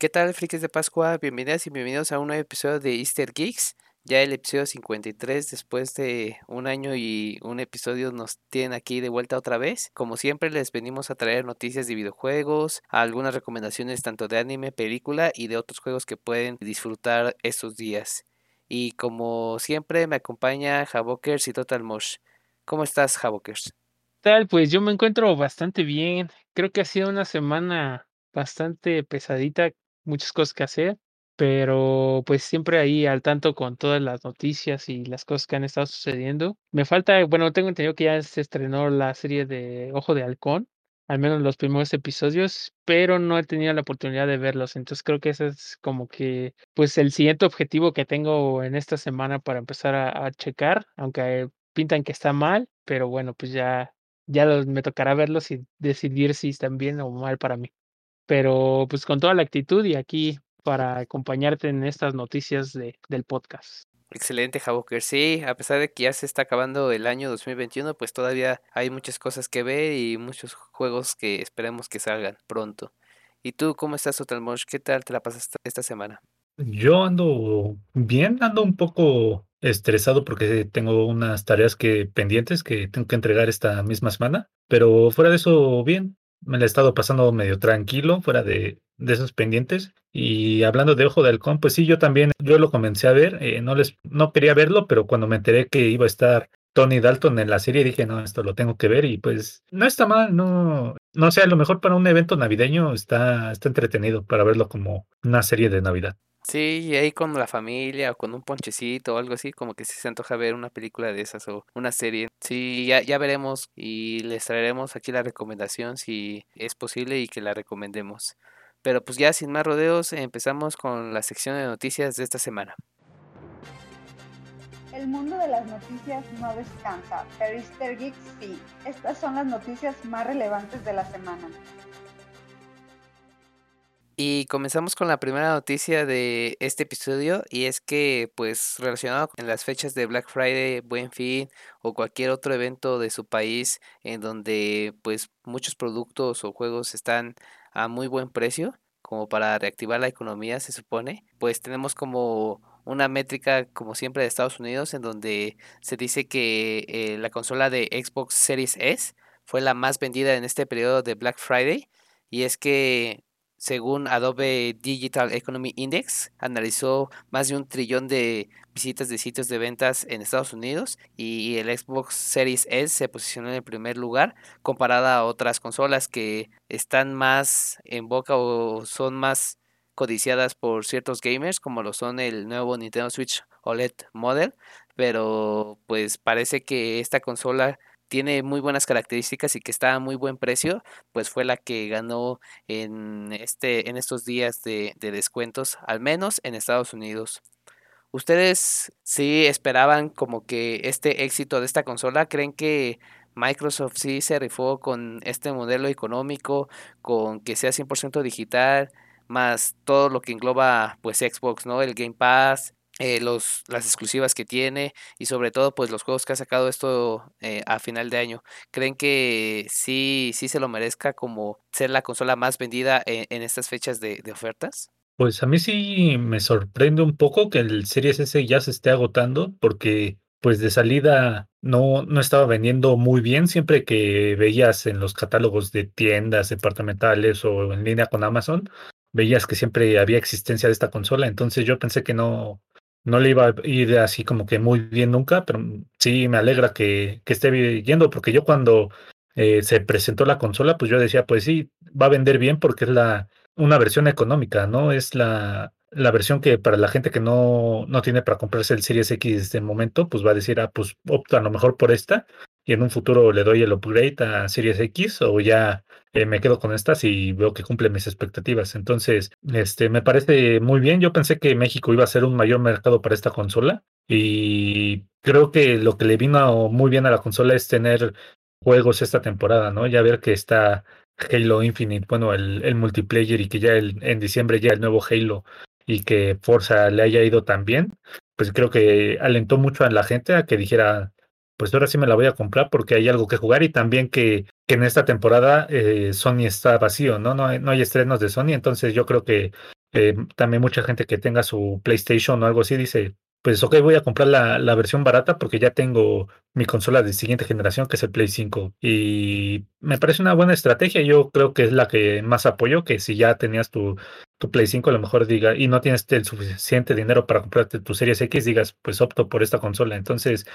¿Qué tal, frikis de Pascua? Bienvenidas y bienvenidos a un nuevo episodio de Easter Geeks. Ya el episodio 53, después de un año y un episodio, nos tienen aquí de vuelta otra vez. Como siempre, les venimos a traer noticias de videojuegos, algunas recomendaciones tanto de anime, película y de otros juegos que pueden disfrutar estos días. Y como siempre, me acompaña Javokers y Total Mosh. ¿Cómo estás, Javokers? Tal, pues yo me encuentro bastante bien. Creo que ha sido una semana bastante pesadita muchas cosas que hacer, pero pues siempre ahí al tanto con todas las noticias y las cosas que han estado sucediendo. Me falta, bueno, tengo entendido que ya se estrenó la serie de Ojo de Halcón, al menos los primeros episodios, pero no he tenido la oportunidad de verlos. Entonces creo que ese es como que pues el siguiente objetivo que tengo en esta semana para empezar a, checar, aunque pintan que está mal, pero bueno, pues ya, ya me tocará verlos y decidir si están bien o mal para mí pero pues con toda la actitud y aquí para acompañarte en estas noticias de, del podcast. Excelente, Javoker. Sí, a pesar de que ya se está acabando el año 2021, pues todavía hay muchas cosas que ver y muchos juegos que esperemos que salgan pronto. ¿Y tú cómo estás, Otalmosh? ¿Qué tal te la pasas esta semana? Yo ando bien, ando un poco estresado porque tengo unas tareas que pendientes que tengo que entregar esta misma semana, pero fuera de eso bien me la he estado pasando medio tranquilo fuera de, de esos pendientes. Y hablando de Ojo de Halcón, pues sí, yo también, yo lo comencé a ver, eh, no les, no quería verlo, pero cuando me enteré que iba a estar Tony Dalton en la serie, dije, no, esto lo tengo que ver y pues no está mal, no, no sé, a lo mejor para un evento navideño está, está entretenido para verlo como una serie de Navidad. Sí, y ahí con la familia o con un ponchecito o algo así, como que sí se antoja ver una película de esas o una serie. Sí, ya, ya veremos y les traeremos aquí la recomendación si es posible y que la recomendemos. Pero pues ya sin más rodeos, empezamos con la sección de noticias de esta semana. El mundo de las noticias no descansa, pero Easter sí. Estas son las noticias más relevantes de la semana. Y comenzamos con la primera noticia de este episodio y es que pues relacionado con las fechas de Black Friday, Buen Fin o cualquier otro evento de su país en donde pues muchos productos o juegos están a muy buen precio como para reactivar la economía se supone, pues tenemos como una métrica como siempre de Estados Unidos en donde se dice que eh, la consola de Xbox Series S fue la más vendida en este periodo de Black Friday y es que según Adobe Digital Economy Index, analizó más de un trillón de visitas de sitios de ventas en Estados Unidos y el Xbox Series S se posicionó en el primer lugar comparada a otras consolas que están más en boca o son más codiciadas por ciertos gamers como lo son el nuevo Nintendo Switch OLED Model, pero pues parece que esta consola tiene muy buenas características y que está a muy buen precio, pues fue la que ganó en, este, en estos días de, de descuentos, al menos en Estados Unidos. ¿Ustedes sí esperaban como que este éxito de esta consola? ¿Creen que Microsoft sí se rifó con este modelo económico, con que sea 100% digital, más todo lo que engloba pues Xbox, ¿no? El Game Pass, eh, los, las exclusivas que tiene y sobre todo pues los juegos que ha sacado esto eh, a final de año. ¿Creen que sí, sí se lo merezca como ser la consola más vendida en, en estas fechas de, de, ofertas? Pues a mí sí me sorprende un poco que el Series S ya se esté agotando porque pues de salida no, no estaba vendiendo muy bien siempre que veías en los catálogos de tiendas departamentales o en línea con Amazon, veías que siempre había existencia de esta consola, entonces yo pensé que no, no le iba a ir así como que muy bien nunca, pero sí me alegra que, que esté yendo, porque yo cuando eh, se presentó la consola, pues yo decía, pues sí, va a vender bien porque es la una versión económica, ¿no? Es la, la versión que para la gente que no, no tiene para comprarse el Series X de momento, pues va a decir, ah, pues opta a lo mejor por esta. Y en un futuro le doy el upgrade a Series X o ya eh, me quedo con estas y veo que cumple mis expectativas. Entonces, este, me parece muy bien. Yo pensé que México iba a ser un mayor mercado para esta consola y creo que lo que le vino muy bien a la consola es tener juegos esta temporada, ¿no? Ya ver que está Halo Infinite, bueno, el, el multiplayer y que ya el, en diciembre ya el nuevo Halo y que Forza le haya ido tan bien, pues creo que alentó mucho a la gente a que dijera, pues ahora sí me la voy a comprar porque hay algo que jugar y también que, que en esta temporada eh, Sony está vacío, ¿no? No hay, no hay estrenos de Sony, entonces yo creo que eh, también mucha gente que tenga su PlayStation o algo así dice, pues ok, voy a comprar la, la, versión barata porque ya tengo mi consola de siguiente generación, que es el Play 5. Y me parece una buena estrategia. Yo creo que es la que más apoyo, que si ya tenías tu, tu Play 5, a lo mejor diga, y no tienes el suficiente dinero para comprarte tu Series X, digas, pues opto por esta consola. Entonces,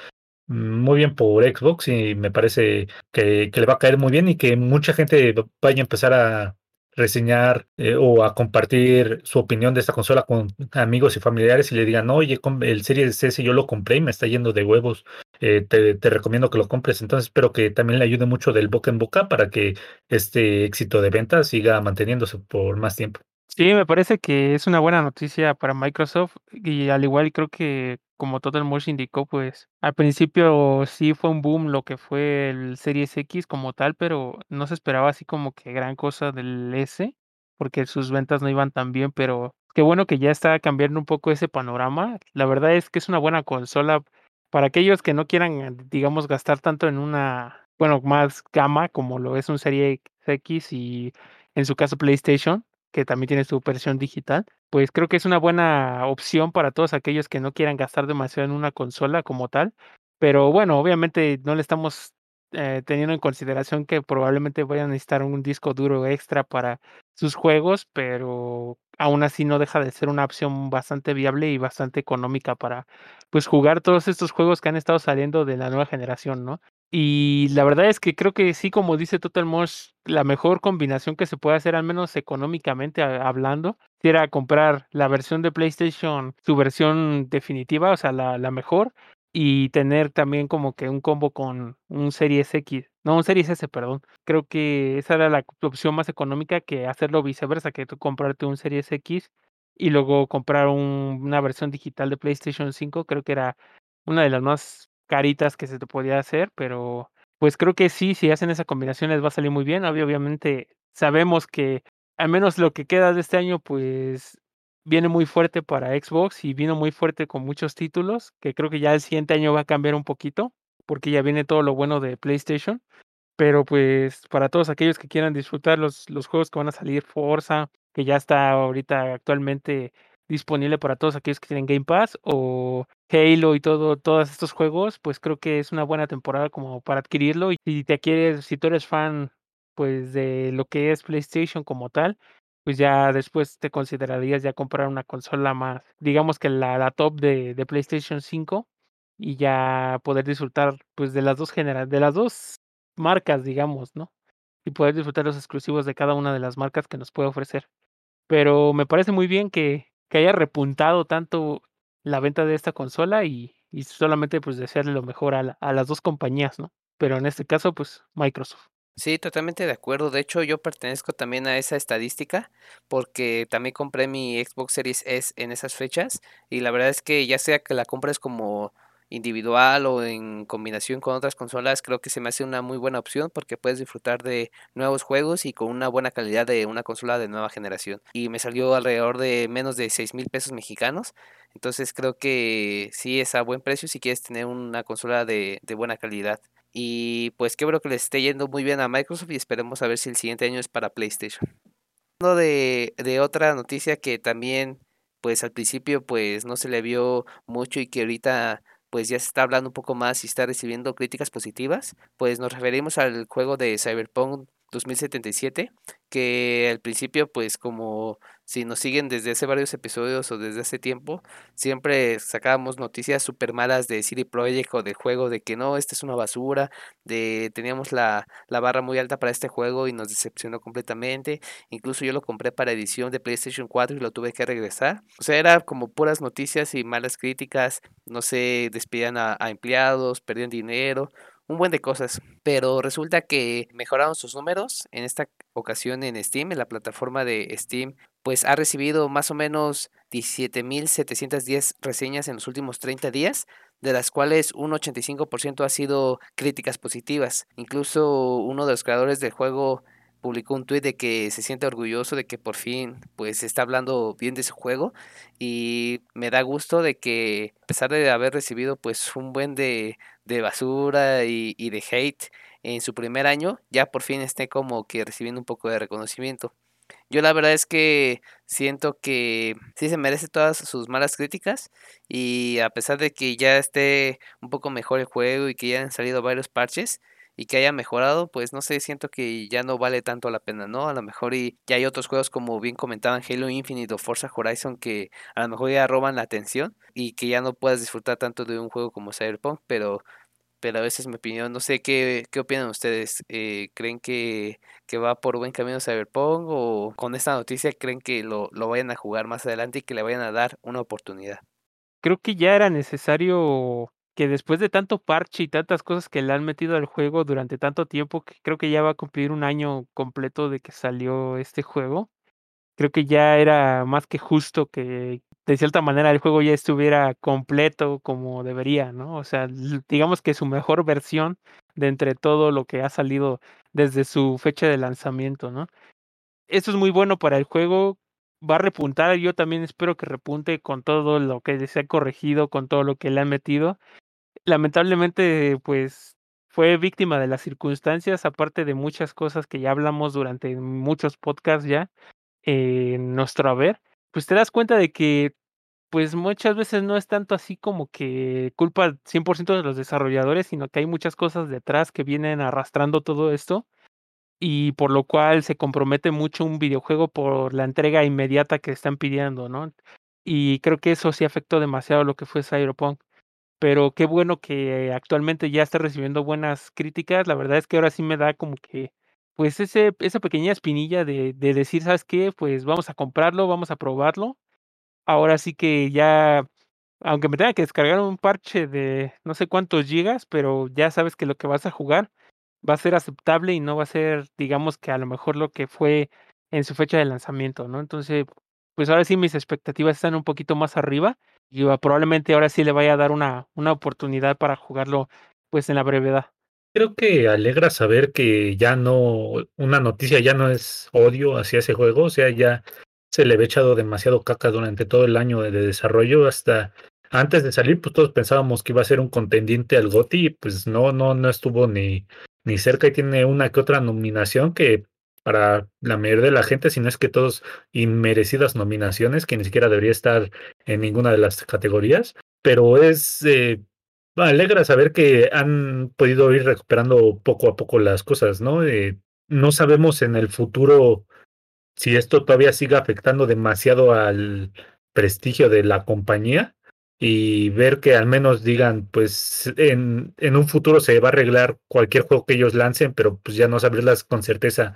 muy bien por Xbox y me parece que, que le va a caer muy bien y que mucha gente vaya a empezar a reseñar eh, o a compartir su opinión de esta consola con amigos y familiares y le digan, oye, el Series S yo lo compré y me está yendo de huevos, eh, te, te, recomiendo que lo compres. Entonces espero que también le ayude mucho del boca en boca para que este éxito de venta siga manteniéndose por más tiempo. Sí, me parece que es una buena noticia para Microsoft y al igual creo que como Total Mosh indicó, pues al principio sí fue un boom lo que fue el Series X como tal, pero no se esperaba así como que gran cosa del S, porque sus ventas no iban tan bien, pero qué bueno que ya está cambiando un poco ese panorama. La verdad es que es una buena consola para aquellos que no quieran, digamos, gastar tanto en una, bueno, más gama como lo es un Serie X y en su caso PlayStation que también tiene su versión digital, pues creo que es una buena opción para todos aquellos que no quieran gastar demasiado en una consola como tal. Pero bueno, obviamente no le estamos eh, teniendo en consideración que probablemente vayan a necesitar un disco duro extra para sus juegos, pero aún así no deja de ser una opción bastante viable y bastante económica para pues jugar todos estos juegos que han estado saliendo de la nueva generación, ¿no? Y la verdad es que creo que sí, como dice Total Mosh, la mejor combinación que se puede hacer, al menos económicamente hablando, era comprar la versión de PlayStation, su versión definitiva, o sea, la, la mejor, y tener también como que un combo con un Series X, no, un Series S, perdón. Creo que esa era la opción más económica que hacerlo viceversa, que tú comprarte un Series X y luego comprar un, una versión digital de PlayStation 5, creo que era una de las más caritas que se te podía hacer, pero pues creo que sí, si hacen esa combinación les va a salir muy bien. Obviamente sabemos que al menos lo que queda de este año, pues viene muy fuerte para Xbox y vino muy fuerte con muchos títulos, que creo que ya el siguiente año va a cambiar un poquito, porque ya viene todo lo bueno de PlayStation. Pero pues para todos aquellos que quieran disfrutar los, los juegos que van a salir, Forza, que ya está ahorita actualmente disponible para todos aquellos que tienen Game Pass o Halo y todo, todos estos juegos, pues creo que es una buena temporada como para adquirirlo. Y si te quieres, si tú eres fan pues de lo que es PlayStation como tal, pues ya después te considerarías ya comprar una consola más, digamos que la, la top de, de PlayStation 5 y ya poder disfrutar pues de las dos genera de las dos marcas, digamos, ¿no? Y poder disfrutar los exclusivos de cada una de las marcas que nos puede ofrecer. Pero me parece muy bien que, que haya repuntado tanto la venta de esta consola y, solamente pues desearle lo mejor a, a las dos compañías, ¿no? Pero en este caso, pues Microsoft. Sí, totalmente de acuerdo. De hecho, yo pertenezco también a esa estadística porque también compré mi Xbox Series S en esas fechas y la verdad es que ya sea que la compres como individual o en combinación con otras consolas, creo que se me hace una muy buena opción porque puedes disfrutar de nuevos juegos y con una buena calidad de una consola de nueva generación. Y me salió alrededor de menos de 6 mil pesos mexicanos. Entonces creo que sí es a buen precio si quieres tener una consola de, de buena calidad. Y pues bueno que le esté yendo muy bien a Microsoft y esperemos a ver si el siguiente año es para PlayStation. De, de otra noticia que también pues al principio pues no se le vio mucho y que ahorita pues ya se está hablando un poco más y está recibiendo críticas positivas, pues nos referimos al juego de Cyberpunk 2077, que al principio pues como si nos siguen desde hace varios episodios o desde hace tiempo, siempre sacábamos noticias súper malas de CD Projekt o del juego, de que no, esta es una basura, de teníamos la, la barra muy alta para este juego y nos decepcionó completamente. Incluso yo lo compré para edición de PlayStation 4 y lo tuve que regresar. O sea, era como puras noticias y malas críticas, no sé, despidían a, a empleados, perdían dinero un buen de cosas, pero resulta que mejoraron sus números en esta ocasión en Steam, en la plataforma de Steam, pues ha recibido más o menos 17.710 reseñas en los últimos 30 días, de las cuales un 85% ha sido críticas positivas. Incluso uno de los creadores del juego publicó un tuit de que se siente orgulloso de que por fin pues está hablando bien de su juego y me da gusto de que a pesar de haber recibido pues un buen de, de basura y, y de hate en su primer año ya por fin esté como que recibiendo un poco de reconocimiento. Yo la verdad es que siento que sí se merece todas sus malas críticas y a pesar de que ya esté un poco mejor el juego y que ya han salido varios parches y que haya mejorado, pues no sé, siento que ya no vale tanto la pena, ¿no? A lo mejor y ya hay otros juegos como bien comentaban Halo Infinite o Forza Horizon que a lo mejor ya roban la atención y que ya no puedas disfrutar tanto de un juego como Cyberpunk, pero pero esa es mi opinión. No sé qué, qué opinan ustedes. Eh, ¿Creen que, que, va por buen camino Cyberpunk o con esta noticia creen que lo, lo vayan a jugar más adelante y que le vayan a dar una oportunidad? Creo que ya era necesario que después de tanto parche y tantas cosas que le han metido al juego durante tanto tiempo, que creo que ya va a cumplir un año completo de que salió este juego, creo que ya era más que justo que de cierta manera el juego ya estuviera completo como debería, ¿no? O sea, digamos que su mejor versión de entre todo lo que ha salido desde su fecha de lanzamiento, ¿no? Esto es muy bueno para el juego, va a repuntar, yo también espero que repunte con todo lo que se ha corregido, con todo lo que le han metido. Lamentablemente, pues fue víctima de las circunstancias, aparte de muchas cosas que ya hablamos durante muchos podcasts ya, en nuestro haber, pues te das cuenta de que pues muchas veces no es tanto así como que culpa 100% de los desarrolladores, sino que hay muchas cosas detrás que vienen arrastrando todo esto y por lo cual se compromete mucho un videojuego por la entrega inmediata que están pidiendo, ¿no? Y creo que eso sí afectó demasiado lo que fue Cyberpunk. Pero qué bueno que actualmente ya está recibiendo buenas críticas. La verdad es que ahora sí me da como que pues ese, esa pequeña espinilla de, de decir, ¿sabes qué? Pues vamos a comprarlo, vamos a probarlo. Ahora sí que ya, aunque me tenga que descargar un parche de no sé cuántos gigas, pero ya sabes que lo que vas a jugar va a ser aceptable y no va a ser, digamos que a lo mejor lo que fue en su fecha de lanzamiento, ¿no? Entonces, pues ahora sí mis expectativas están un poquito más arriba y probablemente ahora sí le vaya a dar una, una oportunidad para jugarlo pues en la brevedad. Creo que alegra saber que ya no, una noticia ya no es odio hacia ese juego, o sea, ya se le había echado demasiado caca durante todo el año de, desarrollo, hasta antes de salir, pues todos pensábamos que iba a ser un contendiente al GOTY, y pues no, no, no estuvo ni, ni cerca y tiene una que otra nominación que para la mayoría de la gente, si no es que todos inmerecidas nominaciones, que ni siquiera debería estar en ninguna de las categorías, pero es eh, alegra saber que han podido ir recuperando poco a poco las cosas, ¿no? Eh, no sabemos en el futuro si esto todavía siga afectando demasiado al prestigio de la compañía y ver que al menos digan, pues en, en un futuro se va a arreglar cualquier juego que ellos lancen, pero pues ya no saberlas con certeza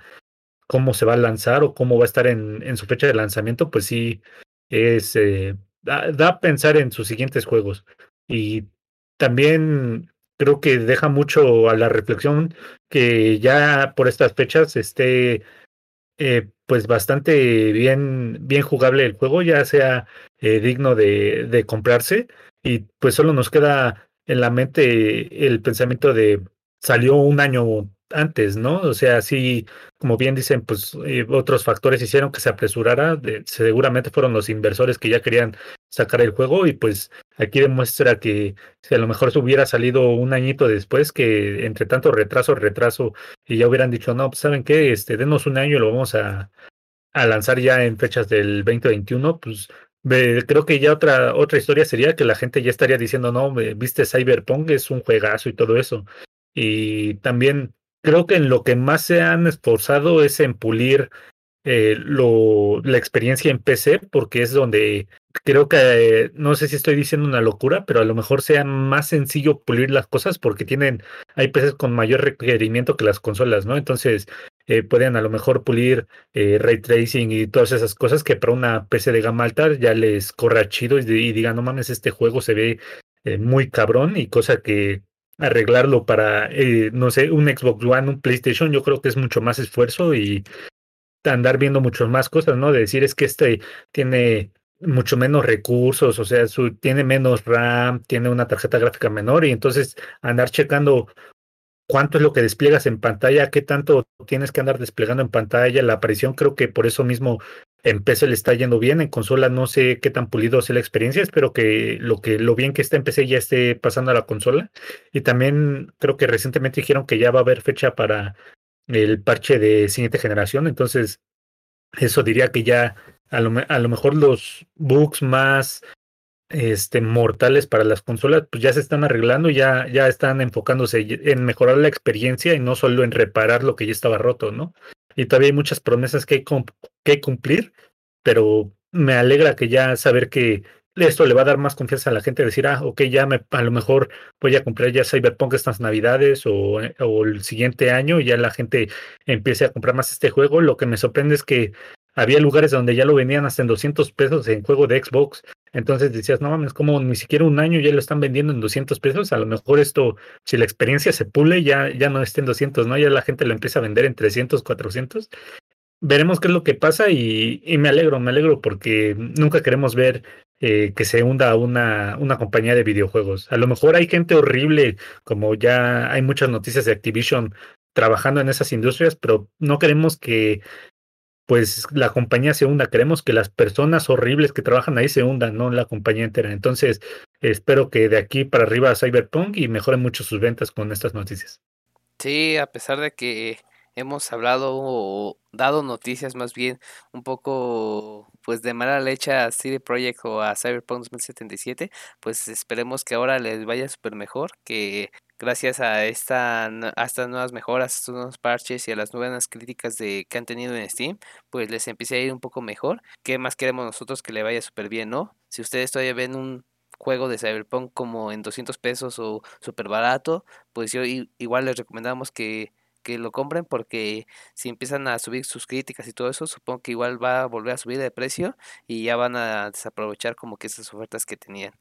cómo se va a lanzar o cómo va a estar en, su fecha de lanzamiento, pues sí es eh, da, da, a pensar en sus siguientes juegos. Y también creo que deja mucho a la reflexión que ya por estas fechas esté eh, pues bastante bien, bien jugable el juego, ya sea eh, digno de, de comprarse y pues solo nos queda en la mente el pensamiento de salió un año antes, ¿no? O sea, sí, como bien dicen, pues eh, otros factores hicieron que se apresurara, seguramente fueron los inversores que ya querían sacar el juego y pues aquí demuestra que si a lo mejor se hubiera salido un añito después, que entre tanto retraso, retraso, y ya hubieran dicho, no, pues saben qué, este, denos un año y lo vamos a, a lanzar ya en fechas del 2021, pues creo que ya otra, otra historia sería que la gente ya estaría diciendo, no, viste Cyberpunk, es un juegazo y todo eso. Y también creo que en lo que más se han esforzado es en pulir eh, lo, la experiencia en PC, porque es donde creo que, no sé si estoy diciendo una locura, pero a lo mejor sea más sencillo pulir las cosas porque tienen, hay PCs con mayor requerimiento que las consolas, ¿no? Entonces, eh, pueden a lo mejor pulir eh, ray tracing y todas esas cosas que para una PC de gama alta ya les corra chido y, y digan, no mames, este juego se ve muy cabrón y cosa que arreglarlo para, eh, no sé, un Xbox One, un PlayStation, yo creo que es mucho más esfuerzo y andar viendo muchas más cosas, ¿no? De decir es que este tiene mucho menos recursos, o sea, su, tiene menos RAM, tiene una tarjeta gráfica menor y entonces andar checando cuánto es lo que despliegas en pantalla, qué tanto tienes que andar desplegando en pantalla, la aparición creo que por eso mismo en PC le está yendo bien, en consola no sé qué tan pulido sea la experiencia, espero que lo que lo bien que está en PC ya esté pasando a la consola y también creo que recientemente dijeron que ya va a haber fecha para el parche de siguiente generación, entonces eso diría que ya a lo, mejor los bugs más este, mortales para las consolas, pues ya se están arreglando, ya, ya están enfocándose en mejorar la experiencia y no solo en reparar lo que ya estaba roto, ¿no? Y todavía hay muchas promesas que que cumplir, pero me alegra que ya saber que esto le va a dar más confianza a la gente, decir, ah, ok, ya me, a lo mejor voy a comprar ya Cyberpunk estas navidades o, o el siguiente año, y ya la gente empiece a comprar más este juego. Lo que me sorprende es que había lugares donde ya lo vendían hasta en 200 pesos en juego de Xbox. Entonces decías, no mames, como ni siquiera un año ya lo están vendiendo en 200 pesos. A lo mejor esto, si la experiencia se pule, ya, ya no está en 200, ¿no? Ya la gente lo empieza a vender en 300, 400. Veremos qué es lo que pasa y, y me alegro, me alegro porque nunca queremos ver eh, que se hunda una, una compañía de videojuegos. A lo mejor hay gente horrible, como ya hay muchas noticias de Activision trabajando en esas industrias, pero no queremos que pues la compañía se hunda. Queremos que las personas horribles que trabajan ahí se hundan, no la compañía entera. Entonces, espero que de aquí para arriba Cyberpunk y mejoren mucho sus ventas con estas noticias. Sí, a pesar de que hemos hablado o dado noticias más bien un poco pues de mala leche a CD Projekt o a Cyberpunk 2077, pues esperemos que ahora les vaya súper mejor, que gracias a, esta, a estas nuevas mejoras, estos nuevos parches y a las nuevas críticas de, que han tenido en Steam, pues les empiece a ir un poco mejor. ¿Qué más queremos nosotros que le vaya súper bien, no? Si ustedes todavía ven un juego de Cyberpunk como en 200 pesos o súper barato, pues yo igual les recomendamos que, que lo compren porque si empiezan a subir sus críticas y todo eso, supongo que igual va a volver a subir de precio y ya van a desaprovechar como que esas ofertas que tenían.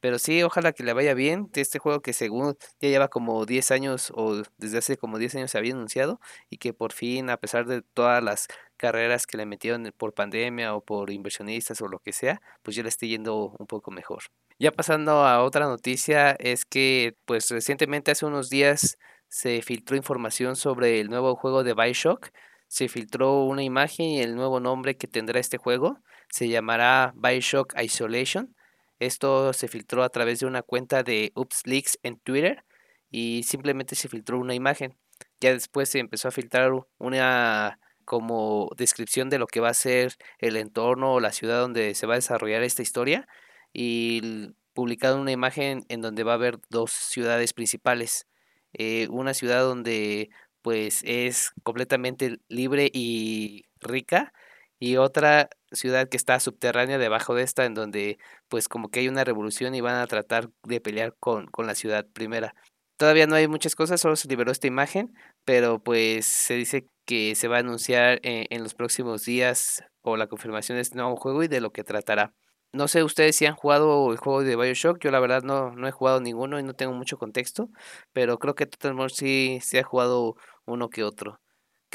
Pero sí, ojalá que le vaya bien. Este juego que según ya lleva como 10 años o desde hace como 10 años se había anunciado y que por fin, a pesar de todas las carreras que le metieron por pandemia o por inversionistas o lo que sea, pues ya le esté yendo un poco mejor. Ya pasando a otra noticia, es que pues recientemente hace unos días se filtró información sobre el nuevo juego de Bioshock. Se filtró una imagen y el nuevo nombre que tendrá este juego se llamará Bioshock Isolation esto se filtró a través de una cuenta de UpsLeaks en Twitter y simplemente se filtró una imagen. Ya después se empezó a filtrar una como descripción de lo que va a ser el entorno o la ciudad donde se va a desarrollar esta historia y publicado una imagen en donde va a haber dos ciudades principales. Eh, una ciudad donde pues es completamente libre y rica y otra ciudad que está subterránea debajo de esta, en donde pues como que hay una revolución y van a tratar de pelear con, con la ciudad primera. Todavía no hay muchas cosas, solo se liberó esta imagen, pero pues se dice que se va a anunciar en, en los próximos días o la confirmación de este nuevo juego y de lo que tratará. No sé ustedes si han jugado el juego de Bioshock, yo la verdad no, no he jugado ninguno y no tengo mucho contexto, pero creo que Total sí, sí ha jugado uno que otro.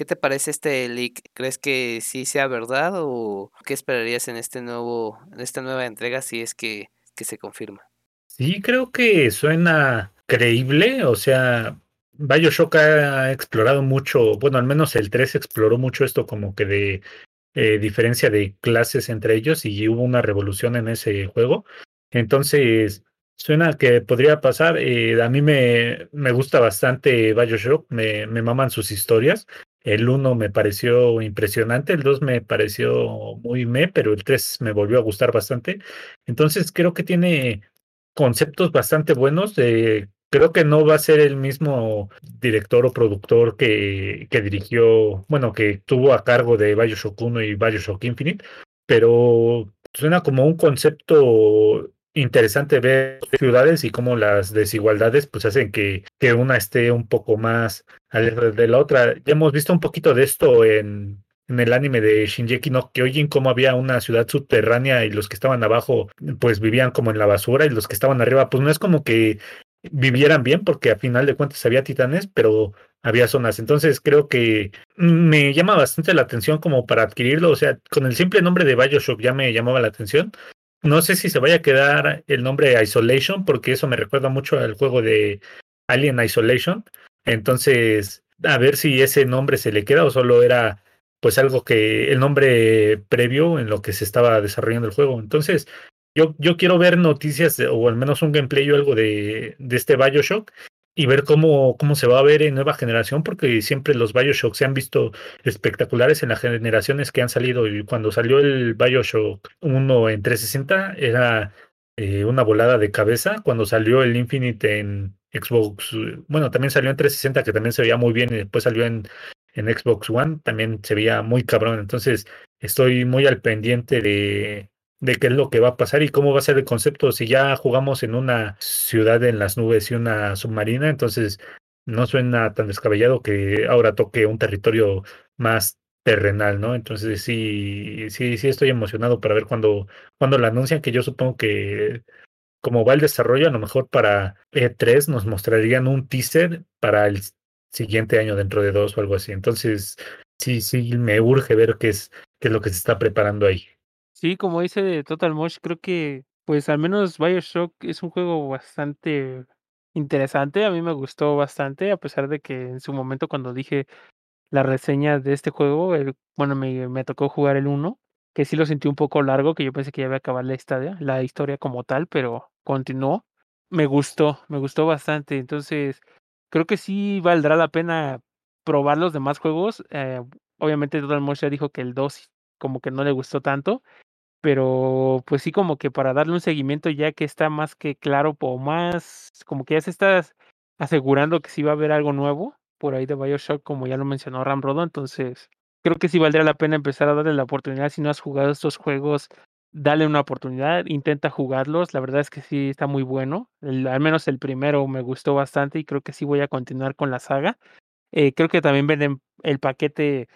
¿Qué te parece este leak? ¿Crees que sí sea verdad o qué esperarías en este nuevo, en esta nueva entrega si es que, se confirma? Sí, creo que suena creíble, o sea, Bioshock ha explorado mucho, bueno, al menos el 3 exploró mucho esto como que de eh, diferencia de clases entre ellos y hubo una revolución en ese juego. Entonces, suena que podría pasar. Eh, a mí me, me gusta bastante Bioshock, me, me maman sus historias. El 1 me pareció impresionante, el 2 me pareció muy me, pero el 3 me volvió a gustar bastante. Entonces creo que tiene conceptos bastante buenos. creo que no va a ser el mismo director o productor que, que dirigió, bueno, que tuvo a cargo de Bioshock 1 y Bioshock Infinite, pero suena como un concepto interesante ver ciudades y cómo las desigualdades pues hacen que, que una esté un poco más alejada de la otra. Ya hemos visto un poquito de esto en, en el anime de Shinjeki no Kyojin, cómo había una ciudad subterránea y los que estaban abajo pues vivían como en la basura y los que estaban arriba pues no es como que vivieran bien, porque a final de cuentas había titanes, pero había zonas. Entonces creo que me llama bastante la atención como para adquirirlo. O sea, con el simple nombre de Bioshock ya me llamaba la atención. No sé si se vaya a quedar el nombre Isolation, porque eso me recuerda mucho al juego de Alien Isolation. Entonces, a ver si ese nombre se le queda o solo era pues algo que el nombre previo en lo que se estaba desarrollando el juego. Entonces, yo, yo quiero ver noticias o al menos un gameplay o algo de, de este Bioshock y ver cómo, cómo se va a ver en nueva generación, porque siempre los Bioshock se han visto espectaculares en las generaciones que han salido. Y cuando salió el Bioshock 1 en 360 era eh, una volada de cabeza. Cuando salió el Infinite en Xbox, bueno, también salió en 360, que también se veía muy bien, y después salió en, en Xbox One, también se veía muy cabrón. Entonces, estoy muy al pendiente de, de qué es lo que va a pasar y cómo va a ser el concepto. Si ya jugamos en una ciudad en las nubes y una submarina, entonces no suena tan descabellado que ahora toque un territorio más terrenal, ¿no? Entonces sí, sí, sí estoy emocionado para ver cuando, cuando la anuncian, que yo supongo que como va el desarrollo, a lo mejor para E3 nos mostrarían un teaser para el siguiente año dentro de dos o algo así. Entonces, sí, sí, me urge ver qué es, qué es lo que se está preparando ahí. Sí, como dice Total Mosh, creo que, pues al menos Bioshock es un juego bastante interesante. A mí me gustó bastante, a pesar de que en su momento cuando dije la reseña de este juego, el, bueno, me, me tocó jugar el 1, que sí lo sentí un poco largo, que yo pensé que ya iba a acabar la historia, la historia como tal, pero continuó. Me gustó, me gustó bastante. Entonces, creo que sí valdrá la pena probar los demás juegos. Eh, obviamente Total Mosh ya dijo que el 2 como que no le gustó tanto pero pues sí como que para darle un seguimiento ya que está más que claro o más como que ya se está asegurando que sí va a haber algo nuevo por ahí de Bioshock como ya lo mencionó Ramrodo entonces creo que sí valdría la pena empezar a darle la oportunidad si no has jugado estos juegos dale una oportunidad intenta jugarlos la verdad es que sí está muy bueno al menos el primero me gustó bastante y creo que sí voy a continuar con la saga eh, creo que también venden el paquete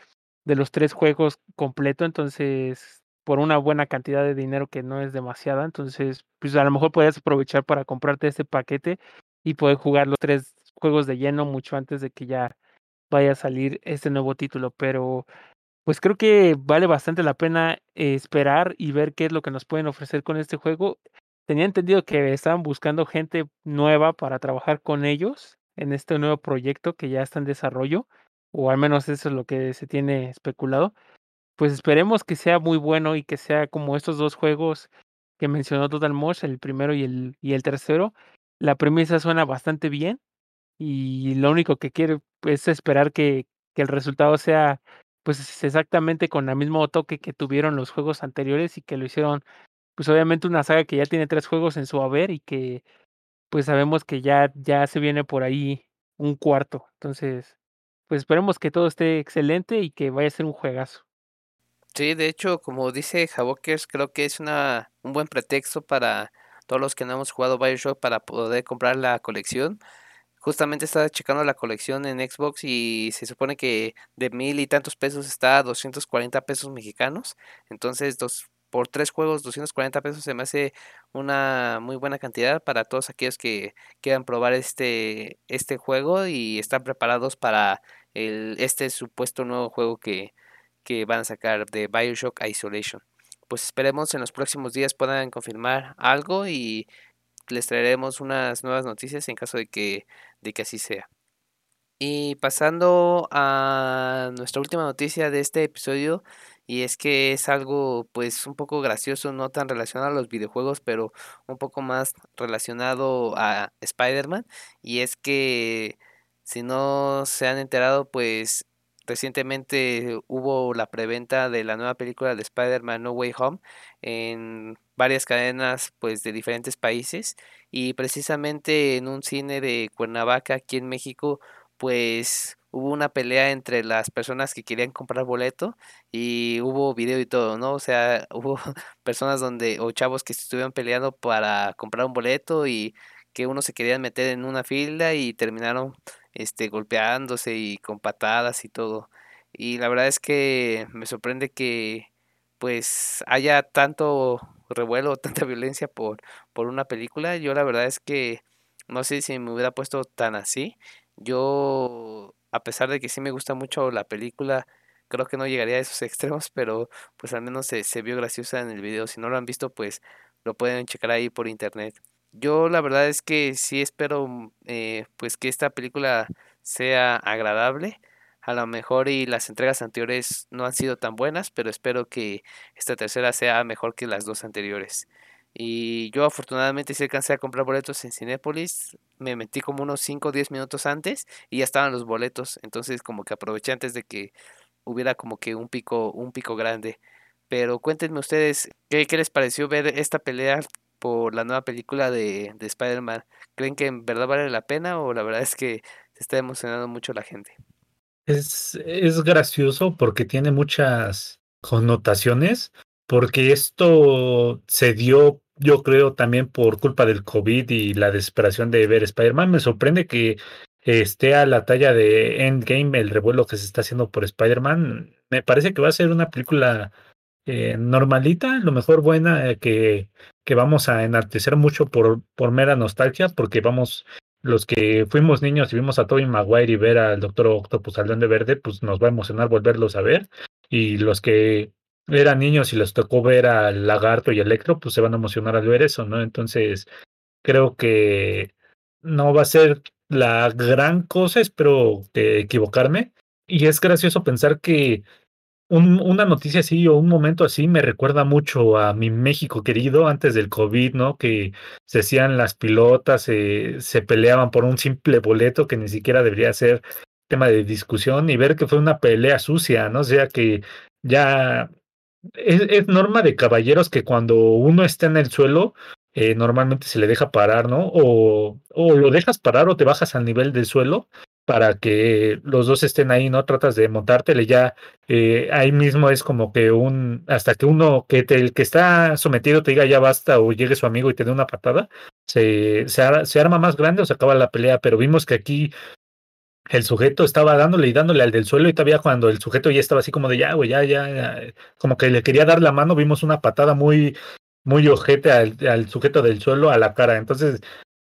de los tres juegos completo entonces por una buena cantidad de dinero que no es demasiada. Entonces, pues a lo mejor puedes aprovechar para comprarte este paquete y poder jugar los tres juegos de lleno mucho antes de que ya vaya a salir este nuevo título. Pero pues creo que vale bastante la pena esperar y ver qué es lo que nos pueden ofrecer con este juego. Tenía entendido que estaban buscando gente nueva para trabajar con ellos en este nuevo proyecto que ya está en desarrollo, o al menos eso es lo que se tiene especulado pues esperemos que sea muy bueno y que sea como estos dos juegos que mencionó Total Mosh, el primero y el, y el tercero. La premisa suena bastante bien y lo único que quiero es esperar que, que el resultado sea pues exactamente con el mismo toque que tuvieron los juegos anteriores y que lo hicieron pues obviamente una saga que ya tiene tres juegos en su haber y que pues sabemos que ya, ya se viene por ahí un cuarto. Entonces, pues esperemos que todo esté excelente y que vaya a ser un juegazo. Sí, de hecho, como dice Havokers, creo que es una, un buen pretexto para todos los que no hemos jugado Bioshock para poder comprar la colección. Justamente estaba checando la colección en Xbox y se supone que de mil y tantos pesos está a 240 pesos mexicanos. Entonces, dos, por tres juegos, 240 pesos se me hace una muy buena cantidad para todos aquellos que quieran probar este, este juego y están preparados para el, este supuesto nuevo juego que, que van a sacar de Bioshock Isolation. Pues esperemos en los próximos días puedan confirmar algo y les traeremos unas nuevas noticias en caso de que, de que así sea. Y pasando a nuestra última noticia de este episodio, y es que es algo pues un poco gracioso, no tan relacionado a los videojuegos, pero un poco más relacionado a Spider-Man, y es que si no se han enterado, pues Recientemente hubo la preventa de la nueva película de Spider-Man No Way Home en varias cadenas pues de diferentes países y precisamente en un cine de Cuernavaca aquí en México pues hubo una pelea entre las personas que querían comprar boleto y hubo video y todo, ¿no? O sea, hubo personas donde o chavos que estuvieron peleando para comprar un boleto y que uno se querían meter en una fila y terminaron este, golpeándose y con patadas y todo. Y la verdad es que me sorprende que pues haya tanto revuelo, tanta violencia por, por una película. Yo la verdad es que no sé si me hubiera puesto tan así. Yo, a pesar de que sí me gusta mucho la película, creo que no llegaría a esos extremos, pero pues al menos se, se vio graciosa en el video. Si no lo han visto, pues lo pueden checar ahí por internet. Yo la verdad es que sí espero mm, eh, pues que esta película sea agradable. A lo mejor y las entregas anteriores no han sido tan buenas, pero espero que esta tercera sea mejor que las dos anteriores. Y yo afortunadamente sí alcancé a comprar boletos en Cinépolis. Me metí como unos 5 o 10 minutos antes y ya estaban los boletos. Entonces como que aproveché antes de que hubiera como que un pico, un pico grande. Pero cuéntenme ustedes, ¿qué, qué les pareció ver esta pelea por la nueva película de, de Spider-Man? ¿Creen que en verdad vale la pena o la verdad es que se está emocionando mucho la gente? Es, es gracioso porque tiene muchas connotaciones, porque esto se dio, yo creo, también por culpa del COVID y la desesperación de ver Spider-Man. Me sorprende que esté a la talla de Endgame el revuelo que se está haciendo por Spider-Man. Me parece que va a ser una película eh, normalita, lo mejor buena, eh, que, que vamos a enaltecer mucho por, por mera nostalgia, porque vamos, los que fuimos niños y vimos a Tobey Maguire y ver al Doctor Octopus al Duende Verde, pues nos va a emocionar volverlos a ver. Y los que eran niños y les tocó ver al Lagarto y Electro, pues se van a emocionar al ver eso, ¿no? Entonces, creo que no va a ser la gran cosa, espero equivocarme. Y es gracioso pensar que un, una noticia así o un momento así me recuerda mucho a mi México querido antes del COVID, ¿no? Que se hacían las pilotas, se peleaban por un simple boleto que ni siquiera debería ser tema de discusión y ver que fue una pelea sucia, ¿no? O sea que ya es, es norma de caballeros que cuando uno está en el suelo, eh, normalmente se le deja parar, ¿no? O, o lo dejas parar o te bajas al nivel del suelo para que los dos estén ahí, ¿no? Tratas de montártele ya, eh, ahí mismo es como que un, hasta que uno, que el que está sometido te diga ya basta o llegue su amigo y te dé una patada, se, se, se arma más grande o se acaba la pelea, pero vimos que aquí el sujeto estaba dándole y dándole al del suelo y todavía cuando el sujeto ya estaba así como de ya, güey, ya, ya, ya, como que le quería dar la mano, vimos una patada muy, muy ojete al, al sujeto del suelo a la cara, entonces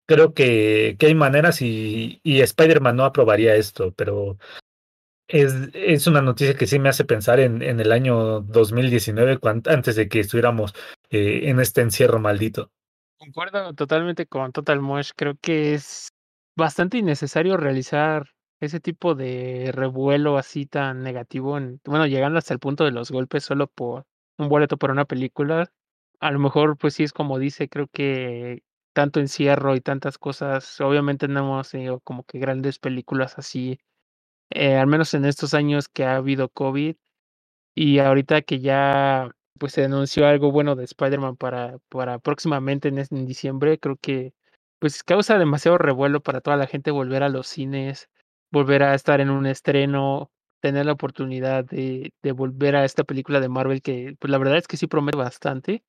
creo que, hay maneras y, y Spider-Man no aprobaría esto, pero es, es una noticia que sí me hace pensar en, el año 2019, cuan- antes de que estuviéramos eh, en este encierro maldito. Concuerdo totalmente con Total Mosh. Creo que es bastante innecesario realizar ese tipo de revuelo así tan negativo, en, bueno, llegando hasta el punto de los golpes solo por un boleto para una película. A lo mejor, pues sí es como dice, creo que tanto encierro y tantas cosas, obviamente no hemos tenido como que grandes películas así, eh, al menos en estos años que ha habido COVID. Y ahorita que ya, pues, se anunció algo bueno de Spider-Man para para próximamente en en diciembre, creo que, pues, causa demasiado revuelo para toda la gente volver a los cines, volver a estar en un estreno, tener la oportunidad de de volver a esta película de Marvel que, pues, la verdad es que sí promete bastante.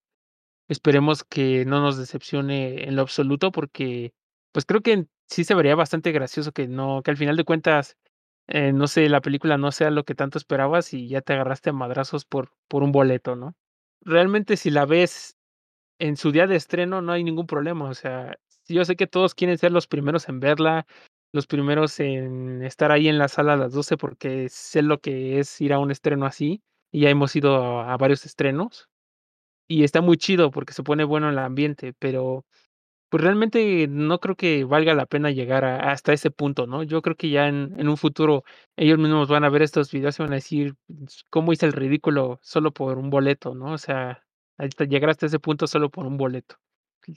Esperemos que no nos decepcione en lo absoluto, porque, pues, creo que sí se vería bastante gracioso que no que al final de cuentas, eh, no sé, la película no sea lo que tanto esperabas y ya te agarraste a madrazos por por un boleto, ¿no? Realmente, si la ves en su día de estreno, no hay ningún problema, o sea, yo sé que todos quieren ser los primeros en verla, los primeros en estar ahí en la sala a las 12 porque sé lo que es ir a un estreno así, y ya hemos ido a varios estrenos. Y está muy chido porque se pone bueno el ambiente, pero, pues, realmente no creo que valga la pena llegar hasta ese punto, ¿no? Yo creo que ya en en un futuro ellos mismos van a ver estos videos y van a decir: "Ps, "¿Cómo hice el ridículo solo por un boleto?", ¿no? O sea, llegar hasta ese punto solo por un boleto.